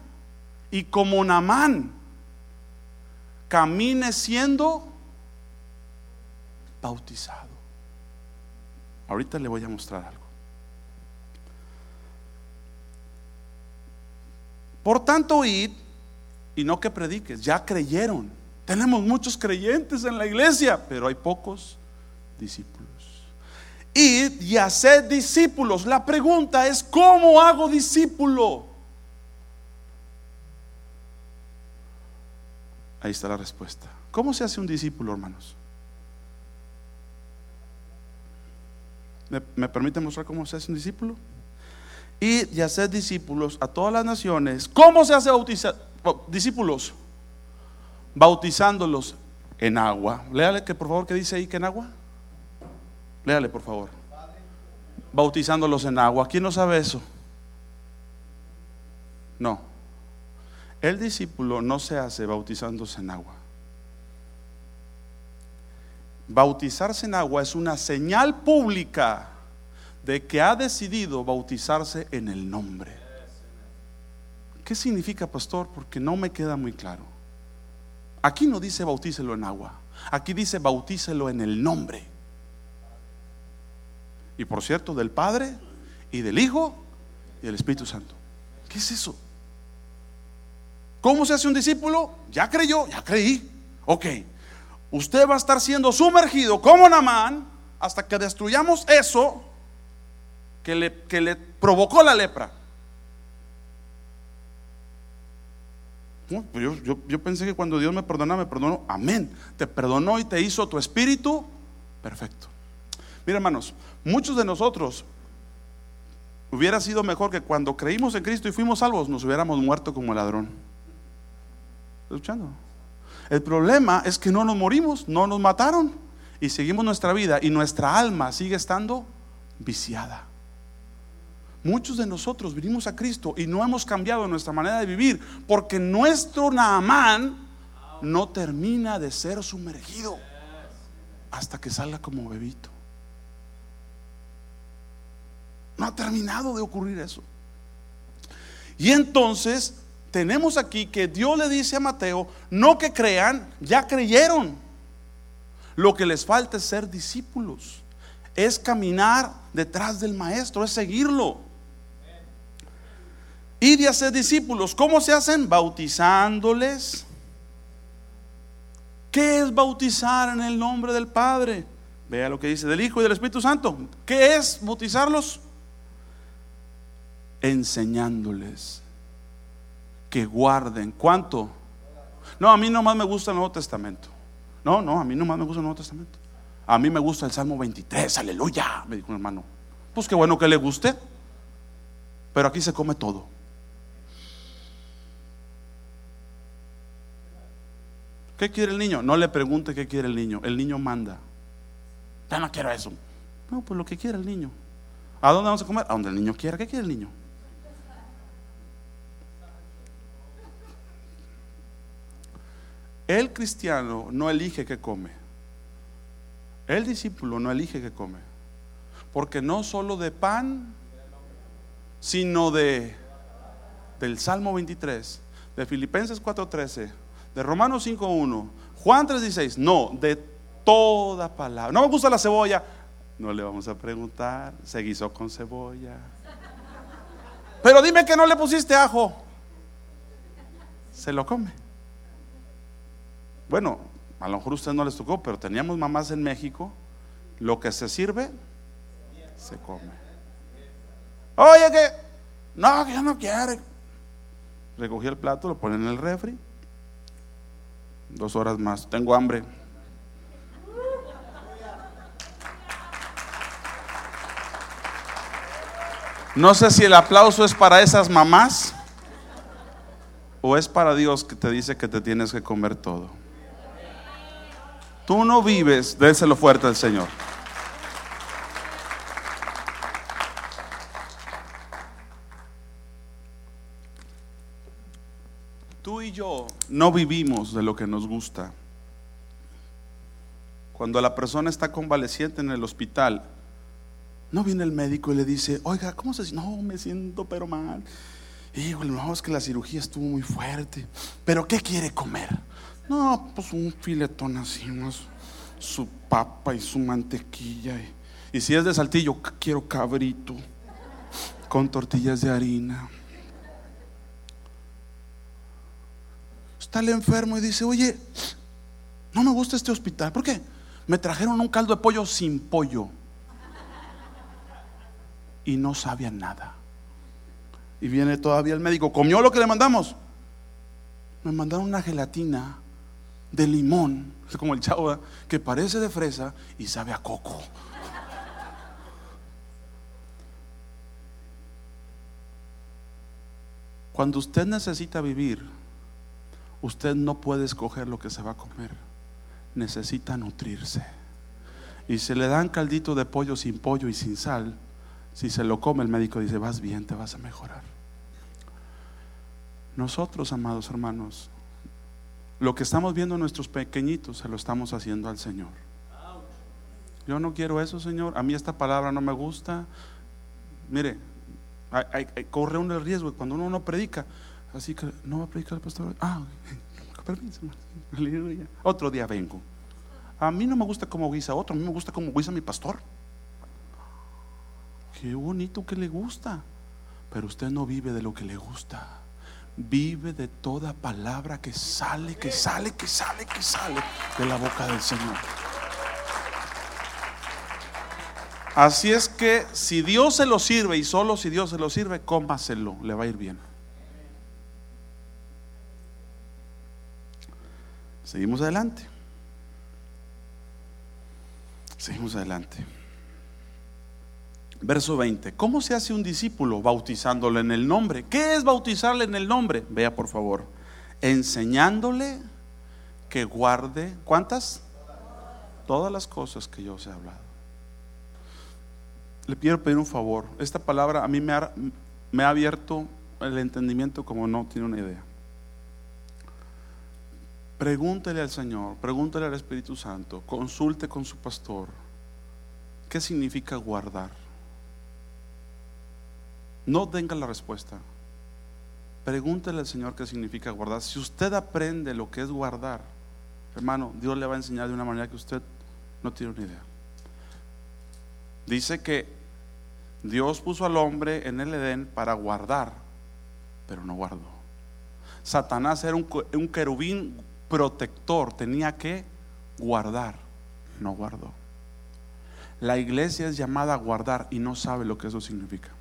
y como Namán camine siendo bautizado. Ahorita le voy a mostrar algo. Por tanto, id y no que prediques, ya creyeron. Tenemos muchos creyentes en la iglesia, pero hay pocos discípulos. Id y haced discípulos. La pregunta es, ¿cómo hago discípulo? Ahí está la respuesta. ¿Cómo se hace un discípulo, hermanos? ¿Me, permite mostrar cómo se hace un discípulo? Y y hacer discípulos a todas las naciones. ¿Cómo se hace bautizar discípulos? Bautizándolos en agua. Léale que por favor que dice ahí que en agua. Léale por favor. Bautizándolos en agua. ¿Quién no sabe eso? No. El discípulo no se hace bautizándose en agua. Bautizarse en agua es una señal pública de que ha decidido bautizarse en el nombre. ¿Qué significa, pastor? Porque no me queda muy claro. Aquí no dice bautícelo en agua, aquí dice bautícelo en el nombre. Y por cierto, del Padre y del Hijo y del Espíritu Santo. ¿Qué es eso? ¿Cómo se hace un discípulo? Ya creyó, ya creí. Ok, usted va a estar siendo sumergido como Namán hasta que destruyamos eso que le, que le provocó la lepra. Pues yo, yo, pensé que cuando Dios me perdonaba, me perdonó. Amén. Te perdonó y te hizo tu espíritu perfecto. Mira, hermanos, muchos de nosotros hubiera sido mejor que cuando creímos en Cristo y fuimos salvos, nos hubiéramos muerto como ladrón. ¿Escuchando? El problema es que no nos morimos, no nos mataron y seguimos nuestra vida y nuestra alma sigue estando viciada. Muchos de nosotros vinimos a Cristo y no hemos cambiado nuestra manera de vivir porque nuestro Naamán no termina de ser sumergido hasta que salga como bebito. No ha terminado de ocurrir eso. Y entonces tenemos aquí que Dios le dice a Mateo, no que crean, ya creyeron. Lo que les falta es ser discípulos, es caminar detrás del maestro, es seguirlo. Y de hacer discípulos. ¿Cómo se hacen? Bautizándoles. ¿Qué es bautizar en el nombre del Padre? Vea lo que dice del Hijo y del Espíritu Santo. ¿Qué es bautizarlos? Enseñándoles que guarden. ¿Cuánto? No, a mí nomás me gusta el Nuevo Testamento. No, no, a mí nomás me gusta el Nuevo Testamento. A mí me gusta el Salmo 23, aleluya, me dijo un hermano. Pues qué bueno que le guste. Pero aquí se come todo. ¿Qué quiere el niño? No le pregunte qué quiere el niño. El niño manda. Ya no quiero eso. No, pues lo que quiere el niño. ¿A dónde vamos a comer? A donde el niño quiera. ¿Qué quiere el niño? El cristiano no elige qué come. El discípulo no elige qué come. Porque no solo de pan, sino de del Salmo 23, de Filipenses 4:13 de Romanos 5.1, Juan 3.16, no, de toda palabra. No me gusta la cebolla, no le vamos a preguntar, se guisó con cebolla. Pero dime que no le pusiste ajo. Se lo come. Bueno, a lo mejor a usted no les tocó, pero teníamos mamás en México. Lo que se sirve, se come. Oye, que no, que ya no quiere. Recogí el plato, lo pone en el refri. Dos horas más. Tengo hambre. No sé si el aplauso es para esas mamás o es para Dios que te dice que te tienes que comer todo. Tú no vives, déselo fuerte al Señor. Tú y yo no vivimos de lo que nos gusta. Cuando la persona está convaleciente en el hospital, no viene el médico y le dice, oiga, ¿cómo se siente? No, me siento pero mal. Híjole, no, es que la cirugía estuvo muy fuerte. ¿Pero qué quiere comer? No, pues un filetón así, su papa y su mantequilla. Y, y si es de saltillo, quiero cabrito con tortillas de harina. está el enfermo y dice, oye, no me gusta este hospital. ¿Por qué? Me trajeron un caldo de pollo sin pollo. Y no sabía nada. Y viene todavía el médico, ¿comió lo que le mandamos? Me mandaron una gelatina de limón, como el chavo, que parece de fresa y sabe a coco. Cuando usted necesita vivir, usted no puede escoger lo que se va a comer. Necesita nutrirse. Y se le dan caldito de pollo sin pollo y sin sal. Si se lo come, el médico dice, vas bien, te vas a mejorar. Nosotros, amados hermanos, lo que estamos viendo en nuestros pequeñitos, se lo estamos haciendo al Señor. Yo no quiero eso, Señor. A mí esta palabra no me gusta. Mire, corre uno el riesgo cuando uno no predica. Así que no va a predicar el pastor. Ah, permiso. Otro día vengo. A mí no me gusta como guisa otro, a mí me gusta como guisa mi pastor. Qué bonito que le gusta. Pero usted no vive de lo que le gusta. Vive de toda palabra que sale, que sale, que sale, que sale de la boca del Señor. Así es que si Dios se lo sirve y solo si Dios se lo sirve, cómaselo, le va a ir bien. Seguimos adelante. Seguimos adelante. Verso 20. ¿Cómo se hace un discípulo? Bautizándole en el nombre. ¿Qué es bautizarle en el nombre? Vea por favor. Enseñándole que guarde. ¿Cuántas? Todas las cosas que yo os he hablado le quiero pedir un favor. Esta palabra a mí me ha, me ha abierto el entendimiento como no tiene una idea. Pregúntele al Señor, pregúntele al Espíritu Santo, consulte con su pastor. ¿Qué significa guardar? No tenga la respuesta. Pregúntele al Señor qué significa guardar. Si usted aprende lo que es guardar, hermano, Dios le va a enseñar de una manera que usted no tiene una idea. Dice que Dios puso al hombre en el Edén para guardar, pero no guardó. Satanás era un, querubín protector, tenía que guardar, no guardó. La iglesia es llamada a guardar y no sabe lo que eso significa.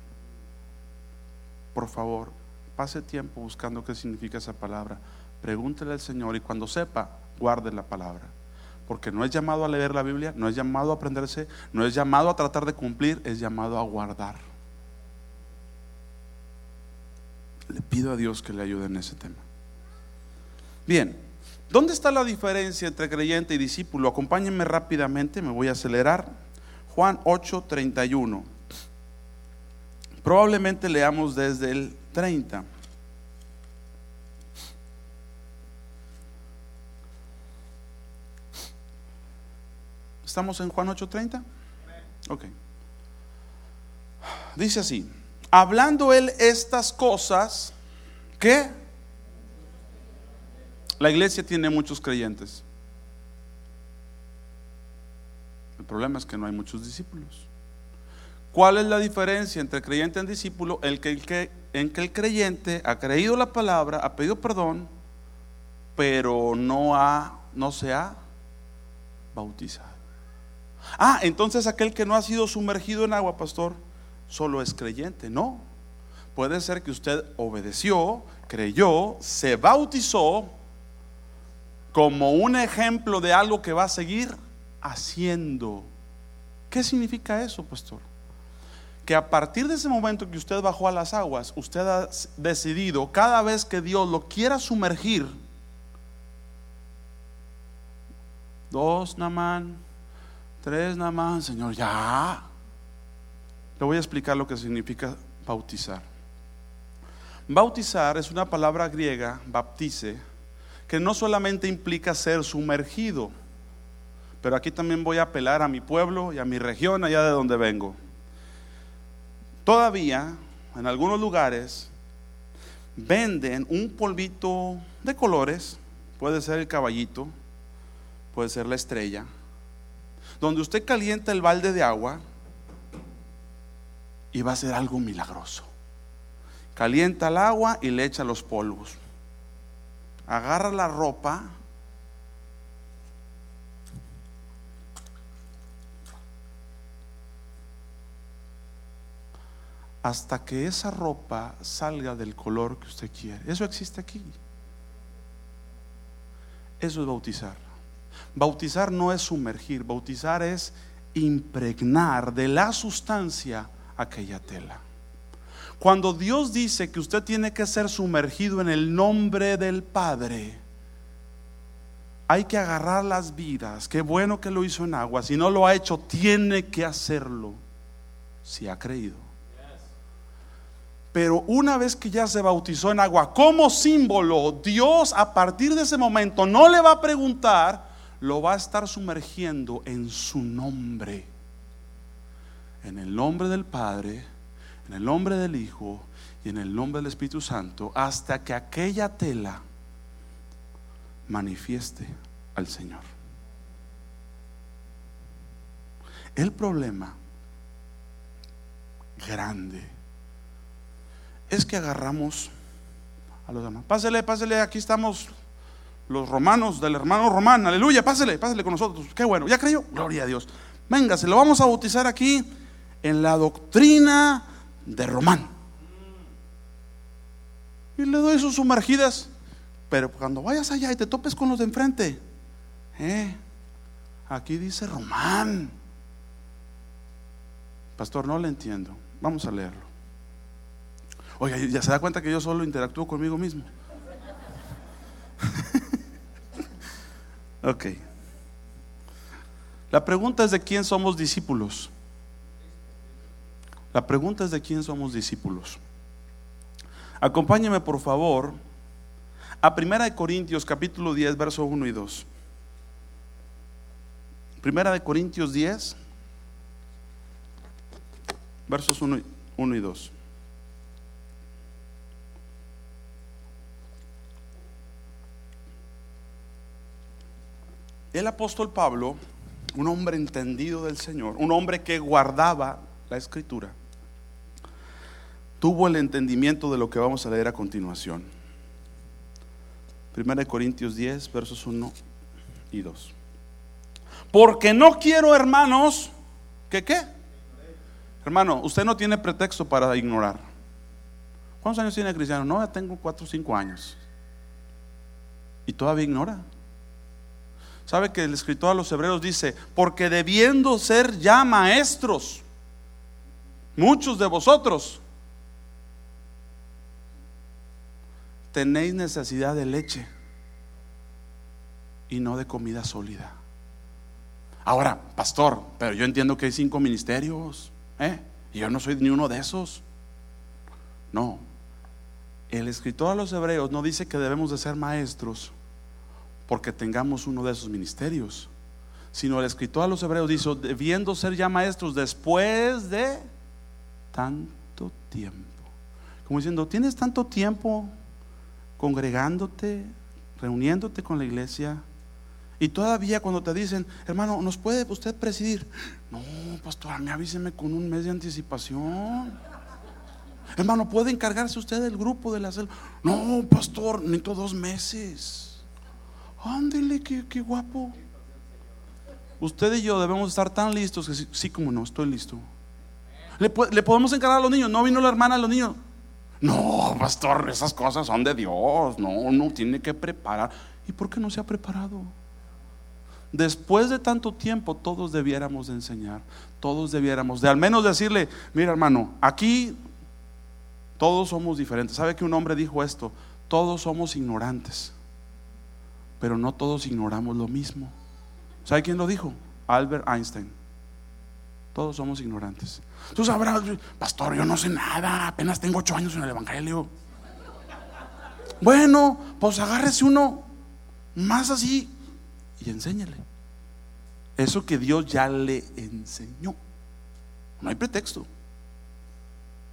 Por favor, pase tiempo buscando qué significa esa palabra. Pregúntele al Señor y cuando sepa, guarde la palabra. Porque no es llamado a leer la Biblia, no es llamado a aprenderse, no es llamado a tratar de cumplir, es llamado a guardar. Le pido a Dios que le ayude en ese tema. Bien, ¿dónde está la diferencia entre creyente y discípulo? Acompáñenme rápidamente, me voy a acelerar. Juan 8, 31. Probablemente leamos desde el 30. ¿Estamos en Juan 8:30? Ok. Dice así, hablando él estas cosas, ¿qué? La iglesia tiene muchos creyentes. El problema es que no hay muchos discípulos. ¿Cuál es la diferencia entre creyente y discípulo? El que, el que, en que el creyente ha creído la palabra, ha pedido perdón, pero no, ha, no se ha bautizado. Ah, entonces aquel que no ha sido sumergido en agua, pastor, solo es creyente. No. Puede ser que usted obedeció, creyó, se bautizó como un ejemplo de algo que va a seguir haciendo. ¿Qué significa eso, pastor? Que a partir de ese momento que usted bajó a las aguas, usted ha decidido cada vez que Dios lo quiera sumergir, dos, Namán, Tres nada más, Señor, ya. Le voy a explicar lo que significa bautizar. Bautizar es una palabra griega, baptice, que no solamente implica ser sumergido, pero aquí también voy a apelar a mi pueblo y a mi región, allá de donde vengo. Todavía, en algunos lugares, venden un polvito de colores, puede ser el caballito, puede ser la estrella, donde usted calienta el balde de agua y va a ser algo milagroso. Calienta el agua y le echa los polvos. agarra la ropa, hasta que esa ropa salga del color que usted quiere. Eso existe aquí. Eso es bautizar. Bautizar no es sumergir, bautizar es impregnar de la sustancia aquella tela. Cuando Dios dice que usted tiene que ser sumergido en el nombre del Padre, hay que agarrar las vidas. Qué bueno que lo hizo en agua. Si no lo ha hecho, tiene que hacerlo. Si ha creído. Pero una vez que ya se bautizó en agua como símbolo, Dios a partir de ese momento no le va a preguntar, lo va a estar sumergiendo en su nombre. En el nombre del Padre, en el nombre del Hijo y en el nombre del Espíritu Santo, hasta que aquella tela manifieste al Señor. El problema grande es que agarramos a los demás. Pásele, pásele, aquí estamos los romanos del hermano Román, aleluya, pásele, pásele con nosotros. Qué bueno, ¿ya creyó? Gloria a Dios. Venga, se lo vamos a bautizar aquí en la doctrina de Román. Y le doy sus sumergidas. Pero cuando vayas allá y te topes con los de enfrente, eh, aquí dice Román. Pastor, no le entiendo. Vamos a leerlo. Oiga, ya se da cuenta que yo solo interactúo conmigo mismo. ok. La pregunta es de quién somos discípulos. La pregunta es de quién somos discípulos. Acompáñeme por favor a Primera de Corintios capítulo 10 verso 1 y 2. Primera de Corintios 10 versos 1 y 2. El apóstol Pablo, un hombre entendido del Señor, un hombre que guardaba la escritura, tuvo el entendimiento de lo que vamos a leer a continuación. Primera de Corintios 10, versos 1 y 2. Porque no quiero, hermanos, que qué? Hermano, usted no tiene pretexto para ignorar. ¿Cuántos años tiene cristiano? No, ya tengo 4 o 5 años. Y todavía ignora. ¿Sabe que el escritor a los hebreos dice, porque debiendo ser ya maestros, muchos de vosotros tenéis necesidad de leche y no de comida sólida. Ahora, pastor, pero yo entiendo que hay cinco ministerios, ¿eh? Y yo no soy ni uno de esos. No, el escritor a los hebreos no dice que debemos de ser maestros porque tengamos uno de esos ministerios, sino el escritor a los hebreos dice, debiendo ser ya maestros después de tanto tiempo. Como diciendo, tienes tanto tiempo congregándote, reuniéndote con la iglesia, y todavía cuando te dicen, hermano, ¿nos puede usted presidir? No, pastor, a mí avíseme con un mes de anticipación. Hermano, ¿puede encargarse usted del grupo de la celda? No, pastor, necesito dos meses. Ándele, qué, qué guapo. Usted y yo debemos estar tan listos que sí, como no, estoy listo. ¿Le, podemos encargar a los niños? ¿No vino la hermana a los niños? No, pastor, esas cosas son de Dios. No, uno tiene que preparar. ¿Y por qué no se ha preparado? Después de tanto tiempo, todos debiéramos de enseñar. Todos debiéramos de al menos decirle, mira hermano, aquí todos somos diferentes. ¿Sabe que un hombre dijo esto? Todos somos ignorantes pero no todos ignoramos lo mismo. ¿Sabe quién lo dijo? Albert Einstein. Todos somos ignorantes. Tú sabrás, pastor, yo no sé nada, apenas tengo ocho años en el Evangelio. Bueno, pues agárrese uno más así y enséñale. Eso que Dios ya le enseñó. No hay pretexto.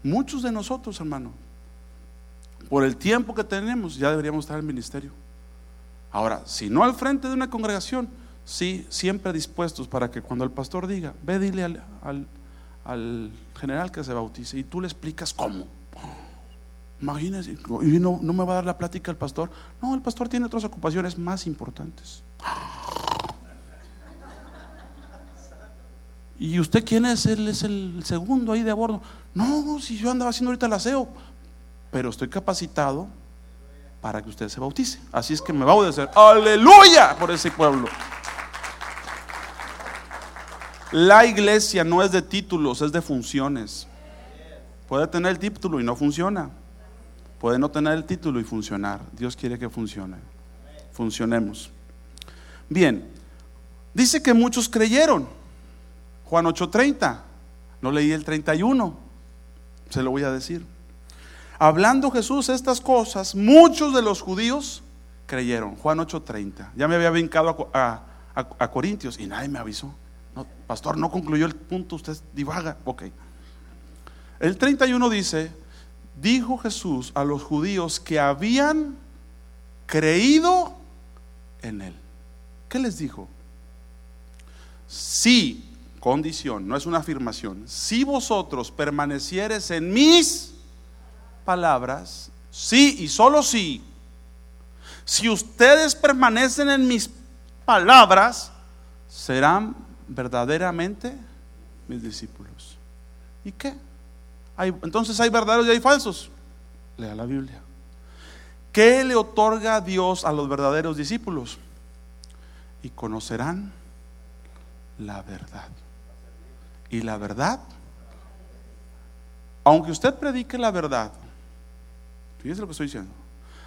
Muchos de nosotros, hermano, por el tiempo que tenemos, ya deberíamos estar en el ministerio. Ahora, si no al frente de una congregación, sí, siempre dispuestos para que cuando el pastor diga, ve, dile al, general que se bautice y tú le explicas cómo. Imagínense, y no, no me va a dar la plática el pastor. No, el pastor tiene otras ocupaciones más importantes. ¿Y usted quién es? Él es el segundo ahí de a bordo. No, si yo andaba haciendo ahorita el aseo, pero estoy capacitado para que usted se bautice. Así es que me va a obedecer. Aleluya por ese pueblo. La iglesia no es de títulos, es de funciones. Puede tener el título y no funciona. Puede no tener el título y funcionar. Dios quiere que funcione. Funcionemos. Bien, dice que muchos creyeron. Juan 8:30. No leí el 31. Se lo voy a decir. Hablando Jesús estas cosas, muchos de los judíos creyeron. Juan 8:30. Ya me había brincado a, a, Corintios y nadie me avisó. Pastor, no concluyó el punto, usted divaga. Ok. El 31 dice, dijo Jesús a los judíos que habían creído en Él. ¿Qué les dijo? Si, condición, no es una afirmación, si vosotros permanecieres en mis palabras, sí y solo sí, si ustedes permanecen en mis palabras, serán verdaderamente mis discípulos. ¿Y qué? entonces hay verdaderos y hay falsos. Lea la Biblia. ¿Qué le otorga Dios a los verdaderos discípulos? Y conocerán la verdad. Y la verdad, aunque usted predique la verdad, fíjese lo que estoy diciendo,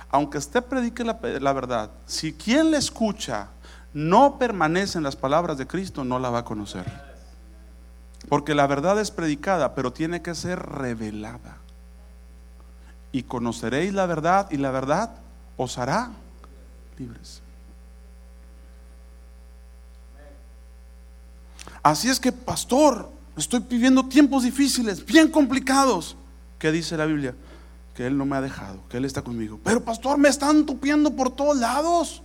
aunque usted predique la, la verdad, si quien le escucha no permanece en las palabras de Cristo, no la va a conocer. Porque la verdad es predicada, pero tiene que ser revelada. Y conoceréis la verdad y la verdad os hará libres. Así es que, pastor, estoy viviendo tiempos difíciles, bien complicados. ¿Qué dice la Biblia? Que Él no me ha dejado, que Él está conmigo. Pero, pastor, me están tupiendo por todos lados.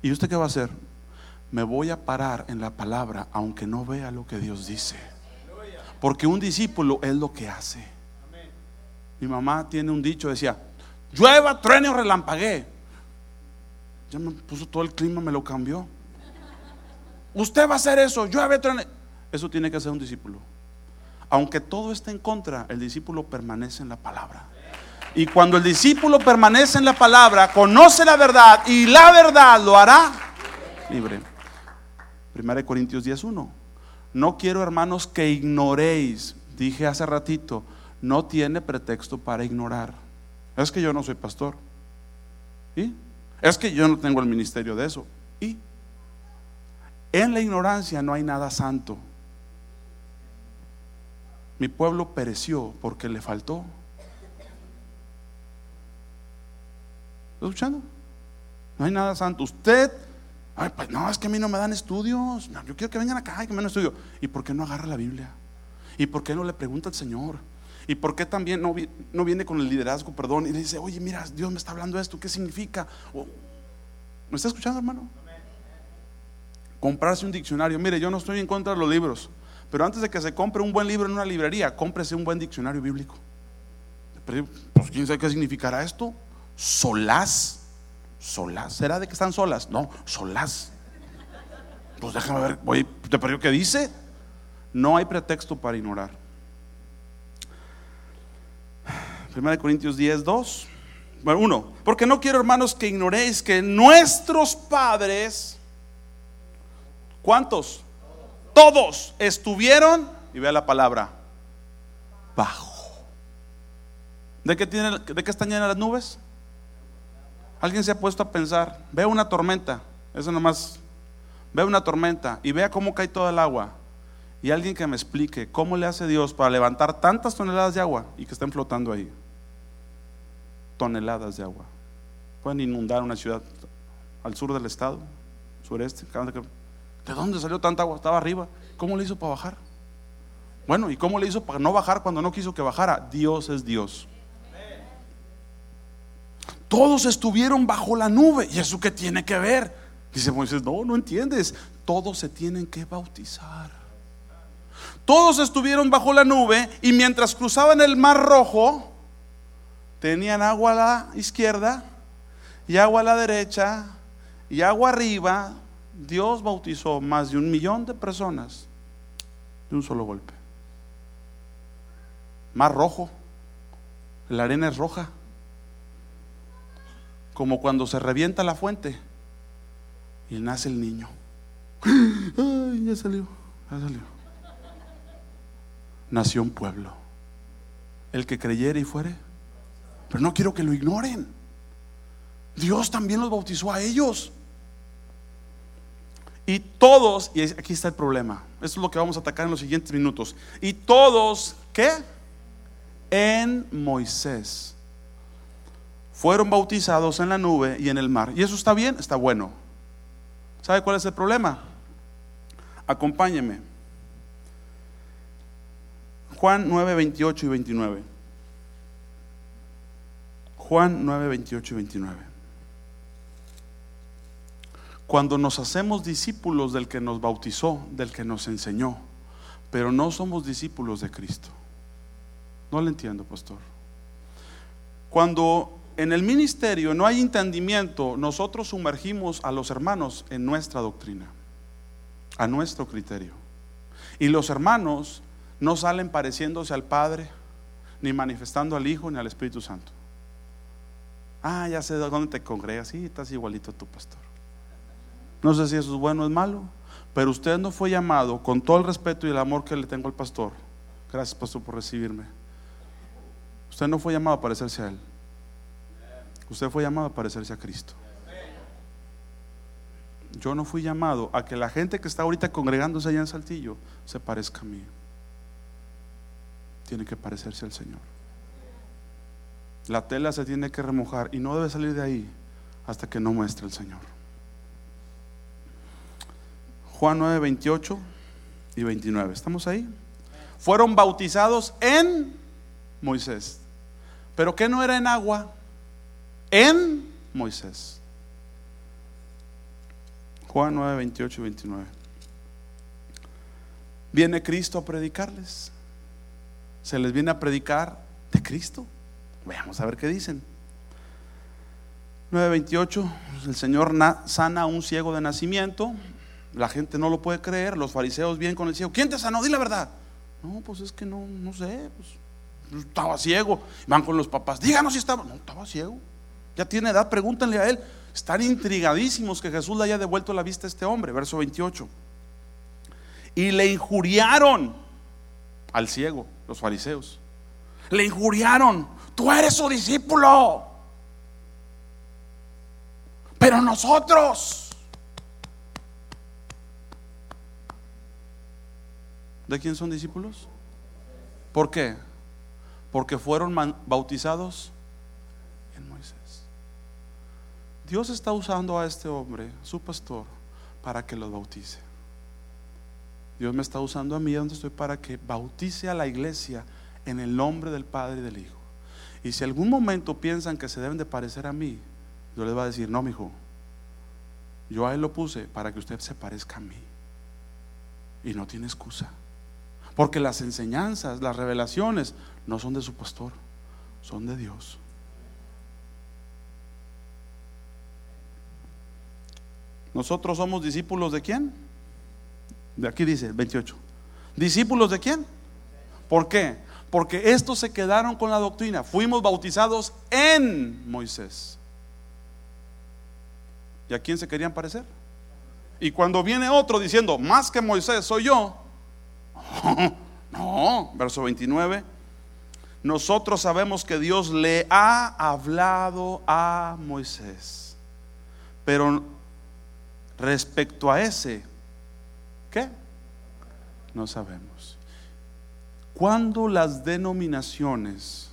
¿Y usted qué va a hacer? me voy a parar en la palabra aunque no vea lo que Dios dice. Porque un discípulo es lo que hace. Mi mamá tiene un dicho, decía, llueva, truene o relampaguee. Ya me puso todo el clima, me lo cambió. Usted va a hacer eso, llueve, truene. Eso tiene que ser un discípulo. Aunque todo esté en contra, el discípulo permanece en la palabra. Y cuando el discípulo permanece en la palabra, conoce la verdad y la verdad lo hará libre. 1 Corintios 10.1. No quiero, hermanos, que ignoréis. Dije hace ratito, no tiene pretexto para ignorar. Es que yo no soy pastor. ¿Y? Es que yo no tengo el ministerio de eso. ¿Y? En la ignorancia no hay nada santo. Mi pueblo pereció porque le faltó. ¿Está escuchando? No hay nada santo. Usted Ay, pues no, es que a mí no me dan estudios. yo quiero que vengan acá y que me den estudio. ¿Y por qué no agarra la Biblia? ¿Y por qué no le pregunta al Señor? ¿Y por qué también no, no viene con el liderazgo, perdón, y le dice, oye, mira, Dios me está hablando esto, ¿qué significa? ¿Me está escuchando, hermano? Comprarse un diccionario. Mire, yo no estoy en contra de los libros, pero antes de que se compre un buen libro en una librería, cómprese un buen diccionario bíblico. Pues quién sabe qué significará esto. Solaz Solas. ¿Será de que están solas? No, solas. Pues déjame ver, voy, ¿te perdió qué dice? No hay pretexto para ignorar. 1 Corintios 10, 2. Bueno, uno, porque no quiero, hermanos, que ignoréis que nuestros padres, ¿cuántos? Todos estuvieron, y vea la palabra, bajo. ¿De qué, tiene, ¿De qué están llenas las nubes? Alguien se ha puesto a pensar, ve una tormenta, eso nomás, ve una tormenta y vea cómo cae toda el agua. Y alguien que me explique cómo le hace Dios para levantar tantas toneladas de agua y que estén flotando ahí. Toneladas de agua. Pueden inundar una ciudad al sur del estado, sureste. ¿De dónde salió tanta agua? Estaba arriba. ¿Cómo le hizo para bajar? Bueno, ¿y cómo le hizo para no bajar cuando no quiso que bajara? Dios es Dios. Todos estuvieron bajo la nube. ¿Y eso qué tiene que ver? Dice Moisés, no, no entiendes. Todos se tienen que bautizar. Todos estuvieron bajo la nube y mientras cruzaban el mar rojo, tenían agua a la izquierda y agua a la derecha y agua arriba. Dios bautizó más de un millón de personas de un solo golpe. Más rojo, la arena es roja, como cuando se revienta la fuente y nace el niño. Ay, ya salió, ya salió. Nació un pueblo. El que creyere y fuere. Pero no quiero que lo ignoren. Dios también los bautizó a ellos. Y todos, y aquí está el problema, esto es lo que vamos a atacar en los siguientes minutos. Y todos, ¿qué? En Moisés. Fueron bautizados en la nube y en el mar. ¿Y eso está bien? Está bueno. ¿Sabe cuál es el problema? Acompáñeme. Juan 9, 28 y 29. Juan 9, 28 y 29. Cuando nos hacemos discípulos del que nos bautizó, del que nos enseñó, pero no somos discípulos de Cristo. No lo entiendo, pastor. Cuando en el ministerio no hay entendimiento, nosotros sumergimos a los hermanos en nuestra doctrina, a nuestro criterio. Y los hermanos no salen pareciéndose al Padre, ni manifestando al Hijo, ni al Espíritu Santo. Ah, ya sé dónde te congregas, sí, estás igualito tu pastor. No sé si eso es bueno o es malo, pero usted no fue llamado con todo el respeto y el amor que le tengo al pastor. Gracias, pastor, por recibirme. Usted no fue llamado a parecerse a él. Usted fue llamado a parecerse a Cristo. Yo no fui llamado a que la gente que está ahorita congregándose allá en Saltillo se parezca a mí. Tiene que parecerse al Señor. La tela se tiene que remojar y no debe salir de ahí hasta que no muestre el Señor. Juan 9, 28 y 29. ¿Estamos ahí? Fueron bautizados en Moisés. ¿Pero qué no era en agua? en Moisés. Juan 9, 28 y 29. Viene Cristo a predicarles. Se les viene a predicar de Cristo. Veamos a ver qué dicen. 9:28, el Señor sana a un ciego de nacimiento. La gente no lo puede creer. Los fariseos vienen con el ciego. ¿Quién te sanó? Di la verdad. No, pues es que no, no sé. Pues, estaba ciego. Van con los papás. Díganos si estaba. No, estaba ciego. Ya tiene edad, pregúntenle a él. Están intrigadísimos que Jesús le haya devuelto la vista a este hombre, verso 28. Y le injuriaron al ciego, los fariseos. Le injuriaron, tú eres su discípulo. Pero nosotros, ¿de quién son discípulos? ¿Por qué? Porque fueron bautizados Dios está usando a este hombre, su pastor, para que lo bautice. Dios me está usando a mí donde estoy para que bautice a la iglesia en el nombre del Padre y del Hijo. Y si algún momento piensan que se deben de parecer a mí, yo les voy a decir, no, mi hijo, yo a él lo puse para que usted se parezca a mí. Y no tiene excusa. Porque las enseñanzas, las revelaciones, no son de su pastor, son de Dios. Nosotros somos discípulos de quién? De aquí dice 28. ¿Discípulos de quién? ¿Por qué? Porque estos se quedaron con la doctrina. Fuimos bautizados en Moisés. ¿Y a quién se querían parecer? Y cuando viene otro diciendo, más que Moisés soy yo. No, verso 29. Nosotros sabemos que Dios le ha hablado a Moisés. Pero Respecto a ese, ¿qué? No sabemos. Cuando las denominaciones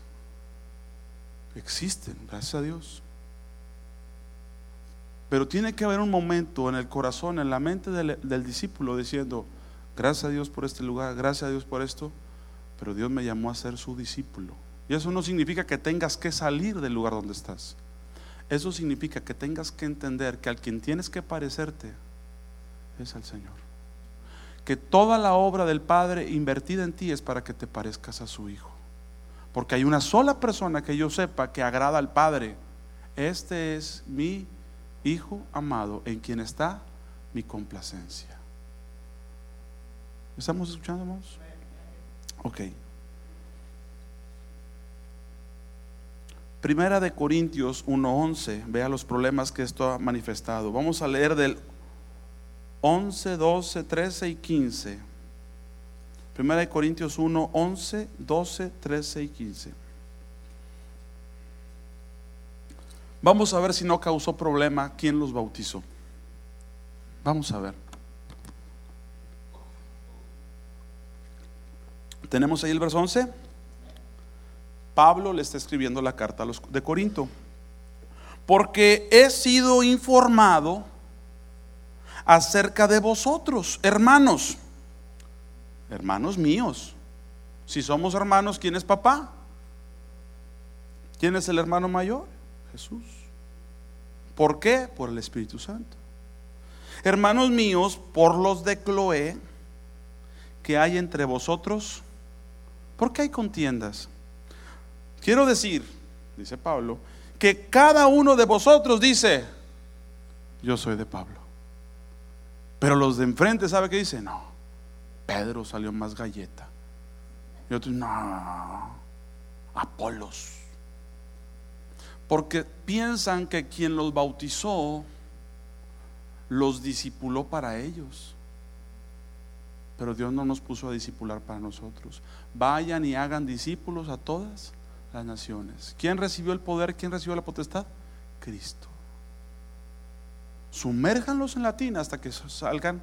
existen, gracias a Dios, pero tiene que haber un momento en el corazón, en la mente del, del, discípulo diciendo, gracias a Dios por este lugar, gracias a Dios por esto, pero Dios me llamó a ser su discípulo. Y eso no significa que tengas que salir del lugar donde estás. Eso significa que tengas que entender que al quien tienes que parecerte es al Señor. Que toda la obra del Padre invertida en ti es para que te parezcas a su Hijo. Porque hay una sola persona que yo sepa que agrada al Padre. Este es mi Hijo amado en quien está mi complacencia. ¿Estamos escuchando, hermanos? Ok. Primera de Corintios 1:11, vea los problemas que esto ha manifestado. Vamos a leer del 11, 12, 13 y 15. Primera de Corintios 1, 11, 12, 13 y 15. Vamos a ver si no causó problema quién los bautizó. Vamos a ver. Tenemos ahí el verso 11. Pablo le está escribiendo la carta a los de Corinto. Porque he sido informado acerca de vosotros, hermanos, hermanos míos. Si somos hermanos, ¿quién es papá? ¿Quién es el hermano mayor? Jesús. ¿Por qué? Por el Espíritu Santo. Hermanos míos, por los de Cloé, que hay entre vosotros, ¿por qué hay contiendas? Quiero decir, dice Pablo, que cada uno de vosotros dice, yo soy de Pablo. Pero los de enfrente, ¿sabe qué dice? No, Pedro salió más galleta. Y otros, no, Apolos. Porque piensan que quien los bautizó los discipuló para ellos. Pero Dios no nos puso a discipular para nosotros. Vayan y hagan discípulos a todas las naciones. ¿Quién recibió el poder? ¿Quién recibió la potestad? Cristo. Sumérjanlos en la tina hasta que salgan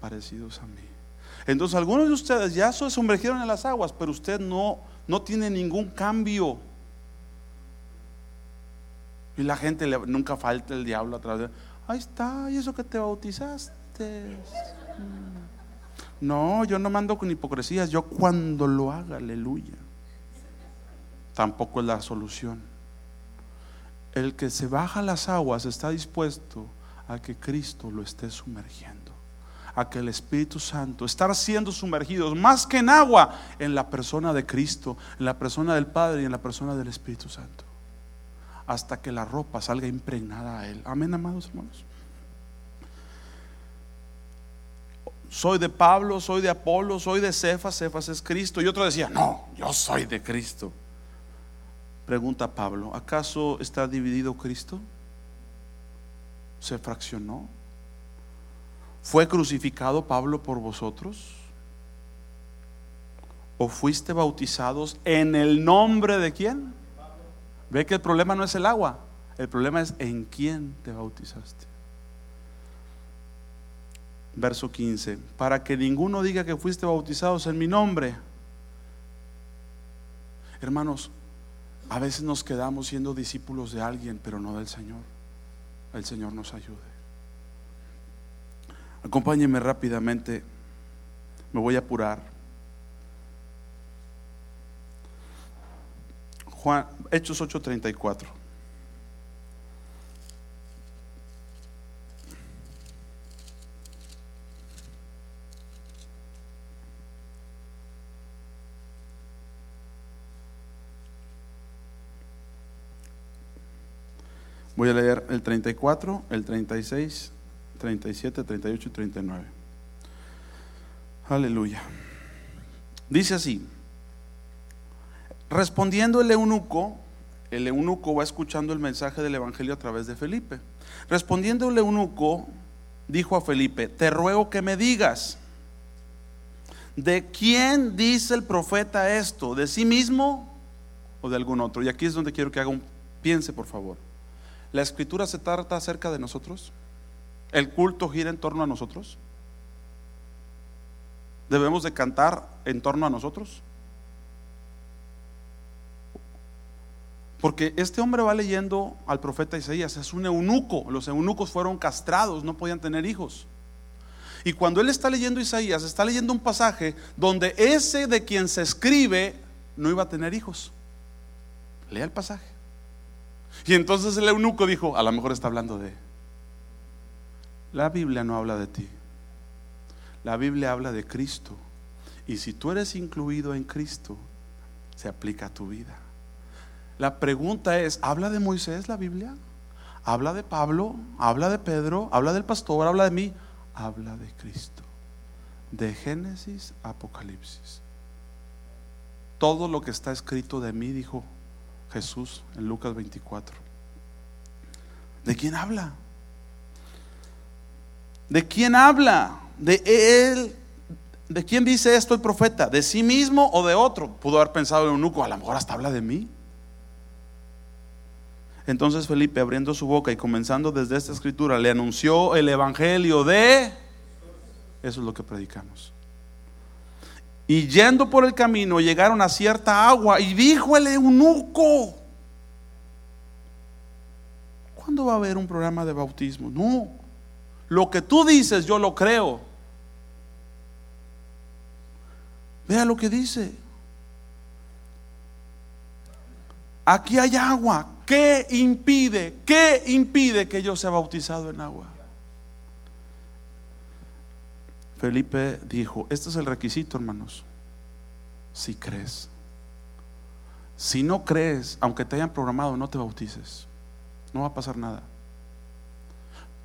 parecidos a mí. Entonces algunos de ustedes ya se sumergieron en las aguas, pero usted no, no tiene ningún cambio. Y la gente nunca falta el diablo a través de, ahí está, y eso que te bautizaste. No, yo no mando con hipocresías, yo cuando lo haga, aleluya. Tampoco es la solución. El que se baja las aguas está dispuesto a que Cristo lo esté sumergiendo, a que el Espíritu Santo estar siendo sumergidos más que en agua en la persona de Cristo, en la persona del Padre y en la persona del Espíritu Santo, hasta que la ropa salga impregnada a Él. Amén, amados hermanos. Soy de Pablo, soy de Apolo, soy de Cefas, Cefas es Cristo. Y otro decía, no, yo soy de Cristo. Pregunta Pablo, ¿acaso está dividido Cristo? se fraccionó. ¿Fue crucificado Pablo por vosotros? ¿O fuiste bautizados en el nombre de quién? Ve que el problema no es el agua, el problema es en quién te bautizaste. Verso 15, para que ninguno diga que fuiste bautizados en mi nombre. Hermanos, a veces nos quedamos siendo discípulos de alguien, pero no del Señor el Señor nos ayude. Acompáñeme rápidamente, me voy a apurar. Juan, Hechos 8:34. Voy a leer el 34, el 36, 37, 38 y 39. Aleluya. Dice así, respondiendo el eunuco, el eunuco va escuchando el mensaje del Evangelio a través de Felipe. Respondiendo el eunuco, dijo a Felipe, te ruego que me digas, ¿de quién dice el profeta esto? ¿De sí mismo o de algún otro? Y aquí es donde quiero que haga un piense, por favor. ¿La escritura se trata acerca de nosotros? ¿El culto gira en torno a nosotros? ¿Debemos de cantar en torno a nosotros? Porque este hombre va leyendo al profeta Isaías, es un eunuco, los eunucos fueron castrados, no podían tener hijos. Y cuando él está leyendo Isaías, está leyendo un pasaje donde ese de quien se escribe no iba a tener hijos. Lea el pasaje. Y entonces el eunuco dijo, a lo mejor está hablando de... La Biblia no habla de ti. La Biblia habla de Cristo. Y si tú eres incluido en Cristo, se aplica a tu vida. La pregunta es, ¿habla de Moisés la Biblia? ¿Habla de Pablo? ¿Habla de Pedro? ¿Habla del pastor? ¿Habla de mí? Habla de Cristo. De Génesis a Apocalipsis. Todo lo que está escrito de mí, dijo Jesús en Lucas 24. ¿De quién habla? ¿De quién habla? De él. ¿De quién dice esto el profeta? ¿De sí mismo o de otro? Pudo haber pensado en un nuco, a lo mejor hasta habla de mí. Entonces Felipe, abriendo su boca y comenzando desde esta escritura, le anunció el evangelio de... Eso es lo que predicamos. Y yendo por el camino llegaron a cierta agua y dijo el eunuco, ¿cuándo va a haber un programa de bautismo? No, lo que tú dices yo lo creo. Vea lo que dice. Aquí hay agua. ¿Qué impide? ¿Qué impide que yo sea bautizado en agua? Felipe dijo, este es el requisito, hermanos. Si crees. Si no crees, aunque te hayan programado, no te bautices. No va a pasar nada.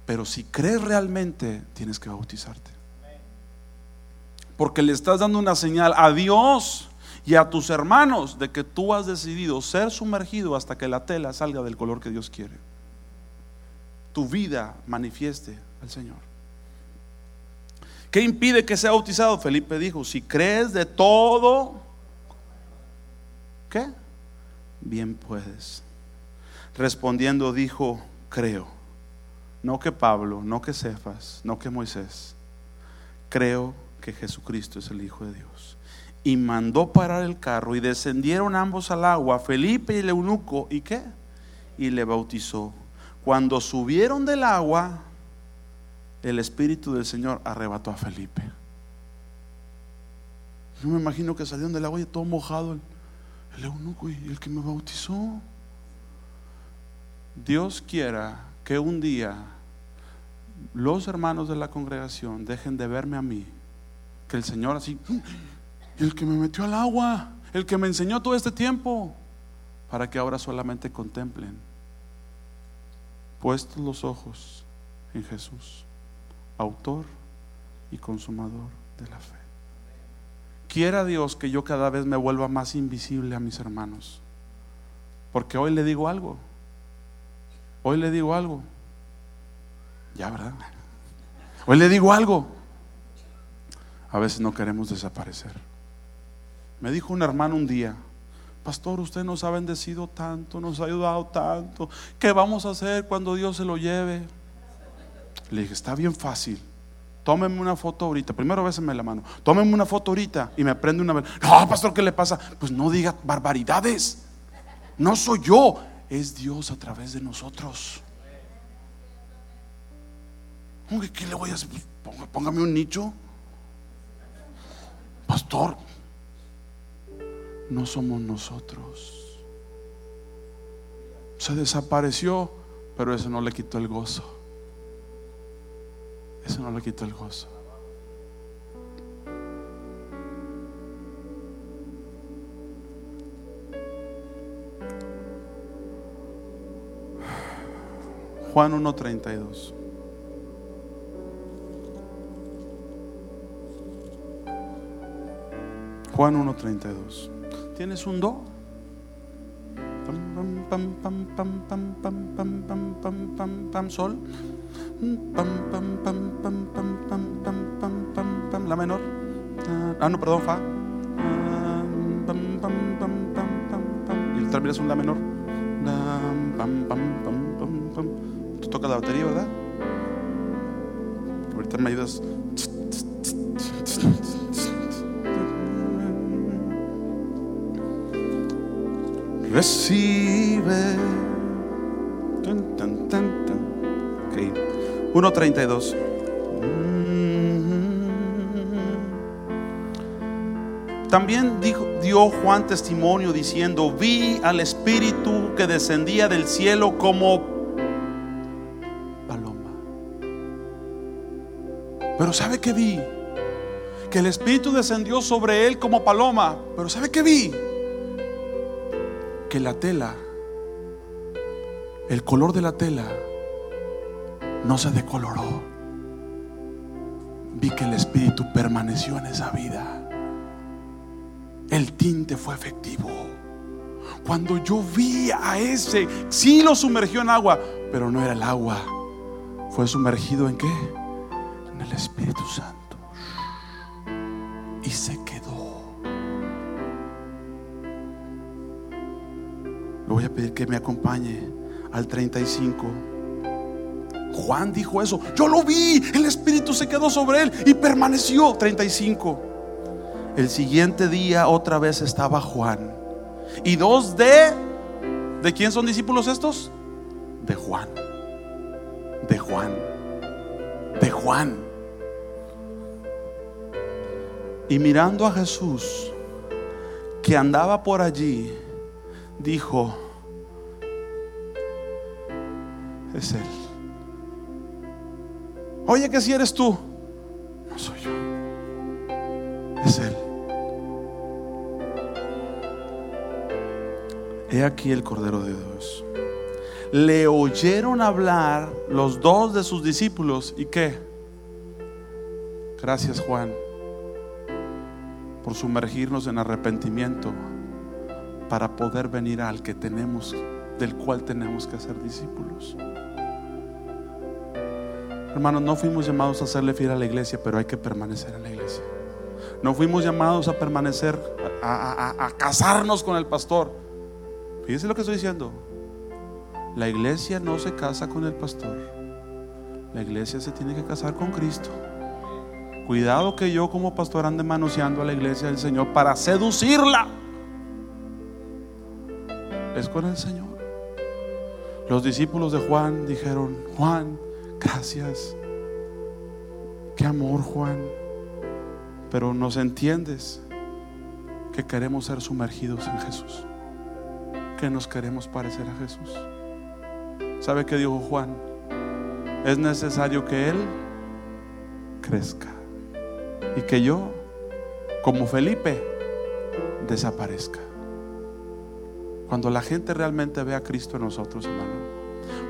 Pero si crees realmente, tienes que bautizarte. Porque le estás dando una señal a Dios y a tus hermanos de que tú has decidido ser sumergido hasta que la tela salga del color que Dios quiere. Tu vida manifieste al Señor. ¿Qué impide que sea bautizado? Felipe dijo, si crees de todo, ¿qué? Bien puedes. Respondiendo dijo, creo. No que Pablo, no que Cefas, no que Moisés. Creo que Jesucristo es el Hijo de Dios y mandó parar el carro y descendieron ambos al agua, Felipe y el eunuco, ¿y qué? Y le bautizó. Cuando subieron del agua, el Espíritu del Señor arrebató a Felipe. Yo me imagino que salieron del agua y todo mojado el, el eunuco y el que me bautizó. Dios quiera que un día los hermanos de la congregación dejen de verme a mí, que el Señor así el que me metió al agua, el que me enseñó todo este tiempo, para que ahora solamente contemplen, puestos los ojos en Jesús, autor y consumador de la fe. Quiera Dios que yo cada vez me vuelva más invisible a mis hermanos, porque hoy le digo algo, hoy le digo algo, ya verdad, hoy le digo algo, a veces no queremos desaparecer. Me dijo un hermano un día, pastor, usted nos ha bendecido tanto, nos ha ayudado tanto, ¿qué vamos a hacer cuando Dios se lo lleve? Le dije, está bien fácil. Tómeme una foto ahorita. Primero béseme la mano. Tómeme una foto ahorita y me prende una vez. No, pastor, ¿qué le pasa? Pues no diga barbaridades. No soy yo, es Dios a través de nosotros. ¿Qué le voy a hacer? Pues póngame un nicho. Pastor, no somos nosotros. Se desapareció, pero eso no le quitó el gozo. Eso no le quitó el gozo. Juan 1.32. Juan 1.32. ¿Tienes un do? Pam, pam, pam, pam, pam, pam, pam, pam, pam, pam, pam, sol. Pam, pam, pam, pam, pam, pam, pam, pam, pam, pam, la menor. Ah, no, perdón, fa. Pam, pam, pam, pam, pam, pam. Y el termina es un la menor. Pam, pam, pam, pam, pam. Tú tocas la batería, ¿verdad? Ahorita me ayudas. recibe. 1.32. También dijo, dio Juan testimonio diciendo, vi al Espíritu que descendía del cielo como paloma. Pero ¿sabe qué vi? Que el Espíritu descendió sobre él como paloma. Pero ¿sabe qué vi? que la tela, el color de la tela, no se decoloró. Vi que el Espíritu permaneció en esa vida. El tinte fue efectivo. Cuando yo vi a ese, sí lo sumergió en agua, pero no era el agua. Fue sumergido en qué? En el Espíritu Santo. Y se quedó. Le voy a pedir que me acompañe al 35. Juan dijo eso. Yo lo vi. El Espíritu se quedó sobre él y permaneció. 35. El siguiente día otra vez estaba Juan. Y dos de... ¿De quién son discípulos estos? De Juan. De Juan. De Juan. Y mirando a Jesús, que andaba por allí, dijo, es Él. Oye, que si eres tú, no soy yo, es Él. He aquí el Cordero de Dios. Le oyeron hablar los dos de sus discípulos y qué. Gracias Juan por sumergirnos en arrepentimiento para poder venir al que tenemos, del cual tenemos que ser discípulos. Hermanos, no fuimos llamados a hacerle fiel a la iglesia, pero hay que permanecer en la iglesia. No fuimos llamados a permanecer, a, casarnos con el pastor. Fíjense lo que estoy diciendo. La iglesia no se casa con el pastor. La iglesia se tiene que casar con Cristo. Cuidado que yo como pastor ande manoseando a la iglesia del Señor para seducirla. Es con el Señor. Los discípulos de Juan dijeron, Juan, gracias. Qué amor, Juan. Pero nos entiendes que queremos ser sumergidos en Jesús. Que nos queremos parecer a Jesús. ¿Sabe qué dijo Juan? Es necesario que Él crezca y que yo, como Felipe, desaparezca. Cuando la gente realmente ve a Cristo en nosotros, hermano.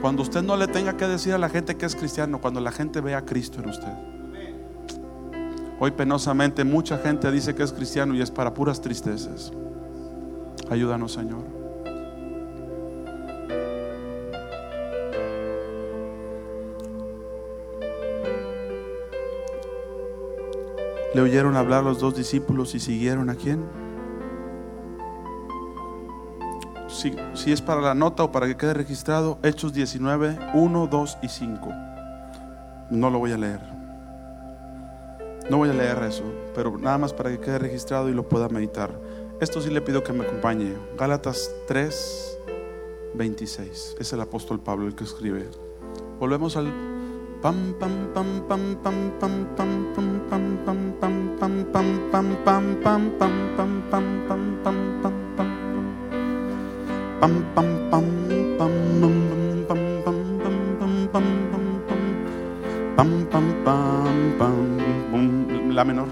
Cuando usted no le tenga que decir a la gente que es cristiano, cuando la gente ve a Cristo en usted. Hoy penosamente mucha gente dice que es cristiano y es para puras tristezas. Ayúdanos, Señor. Le oyeron hablar los dos discípulos y siguieron a quién. Si, es para la nota o para que quede registrado, Hechos 19, 1, 2 y 5. No lo voy a leer. No voy a leer eso, pero nada más para que quede registrado y lo pueda meditar. Esto sí le pido que me acompañe. Gálatas 3, 26. Es el apóstol Pablo el que escribe. Volvemos al pam pam pam pam pam pam pam la menor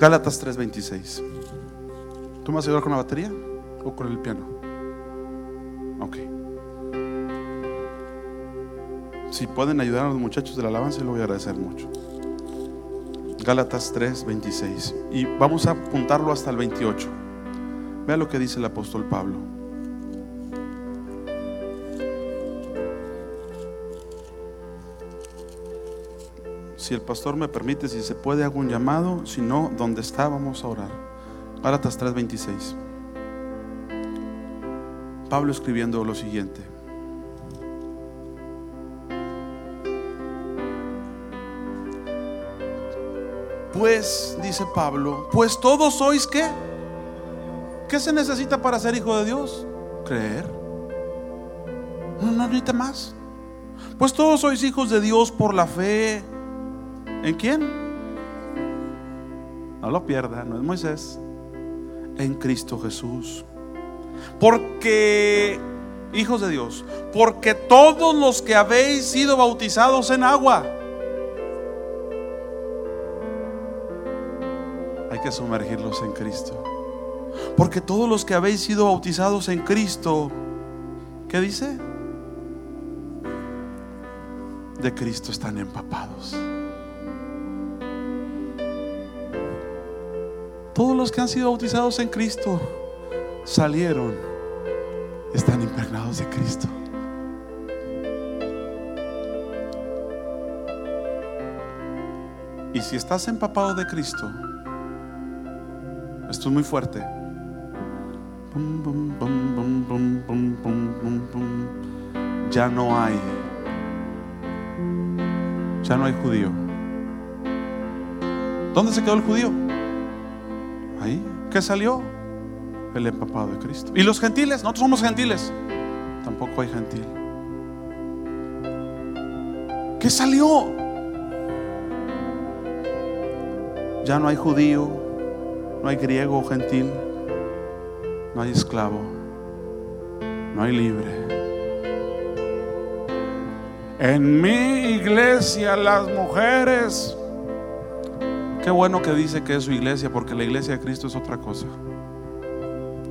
Gálatas 3:26 ¿Tú me vas a ayudar con la batería o con el piano? Ok. Si pueden ayudar a los muchachos de la alabanza, lo voy a agradecer mucho. Gálatas 3, 26. Y vamos a apuntarlo hasta el 28. Vea lo que dice el apóstol Pablo. Si el pastor me permite, si se puede, hago un llamado. Si no, donde está, vamos a orar. Gálatas 3, 26. Pablo escribiendo lo siguiente. Pues, dice Pablo, pues todos sois qué? ¿Qué se necesita para ser hijo de Dios? Creer. No, no necesita más. Pues todos sois hijos de Dios por la fe. ¿En quién? No lo pierda, no es Moisés. En Cristo Jesús. Porque, hijos de Dios, porque todos los que habéis sido bautizados en agua, sumergirlos en Cristo. Porque todos los que habéis sido bautizados en Cristo, ¿qué dice? De Cristo están empapados. Todos los que han sido bautizados en Cristo salieron, están impregnados de Cristo. Y si estás empapado de Cristo, esto es muy fuerte. Ya no hay, ya no hay judío. ¿Dónde se quedó el judío? Ahí. ¿Qué salió? El empapado de Cristo. ¿Y los gentiles? Nosotros somos gentiles. Tampoco hay gentil. ¿Qué salió? Ya no hay judío, no hay griego o gentil, no hay esclavo, no hay libre. En mi iglesia las mujeres, qué bueno que dice que es su iglesia, porque la iglesia de Cristo es otra cosa.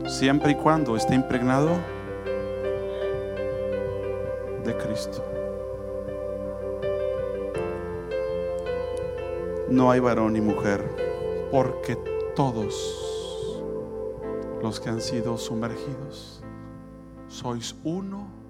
Siempre y cuando esté impregnado de Cristo. no hay varón ni mujer, porque todos los que han sido sumergidos sois uno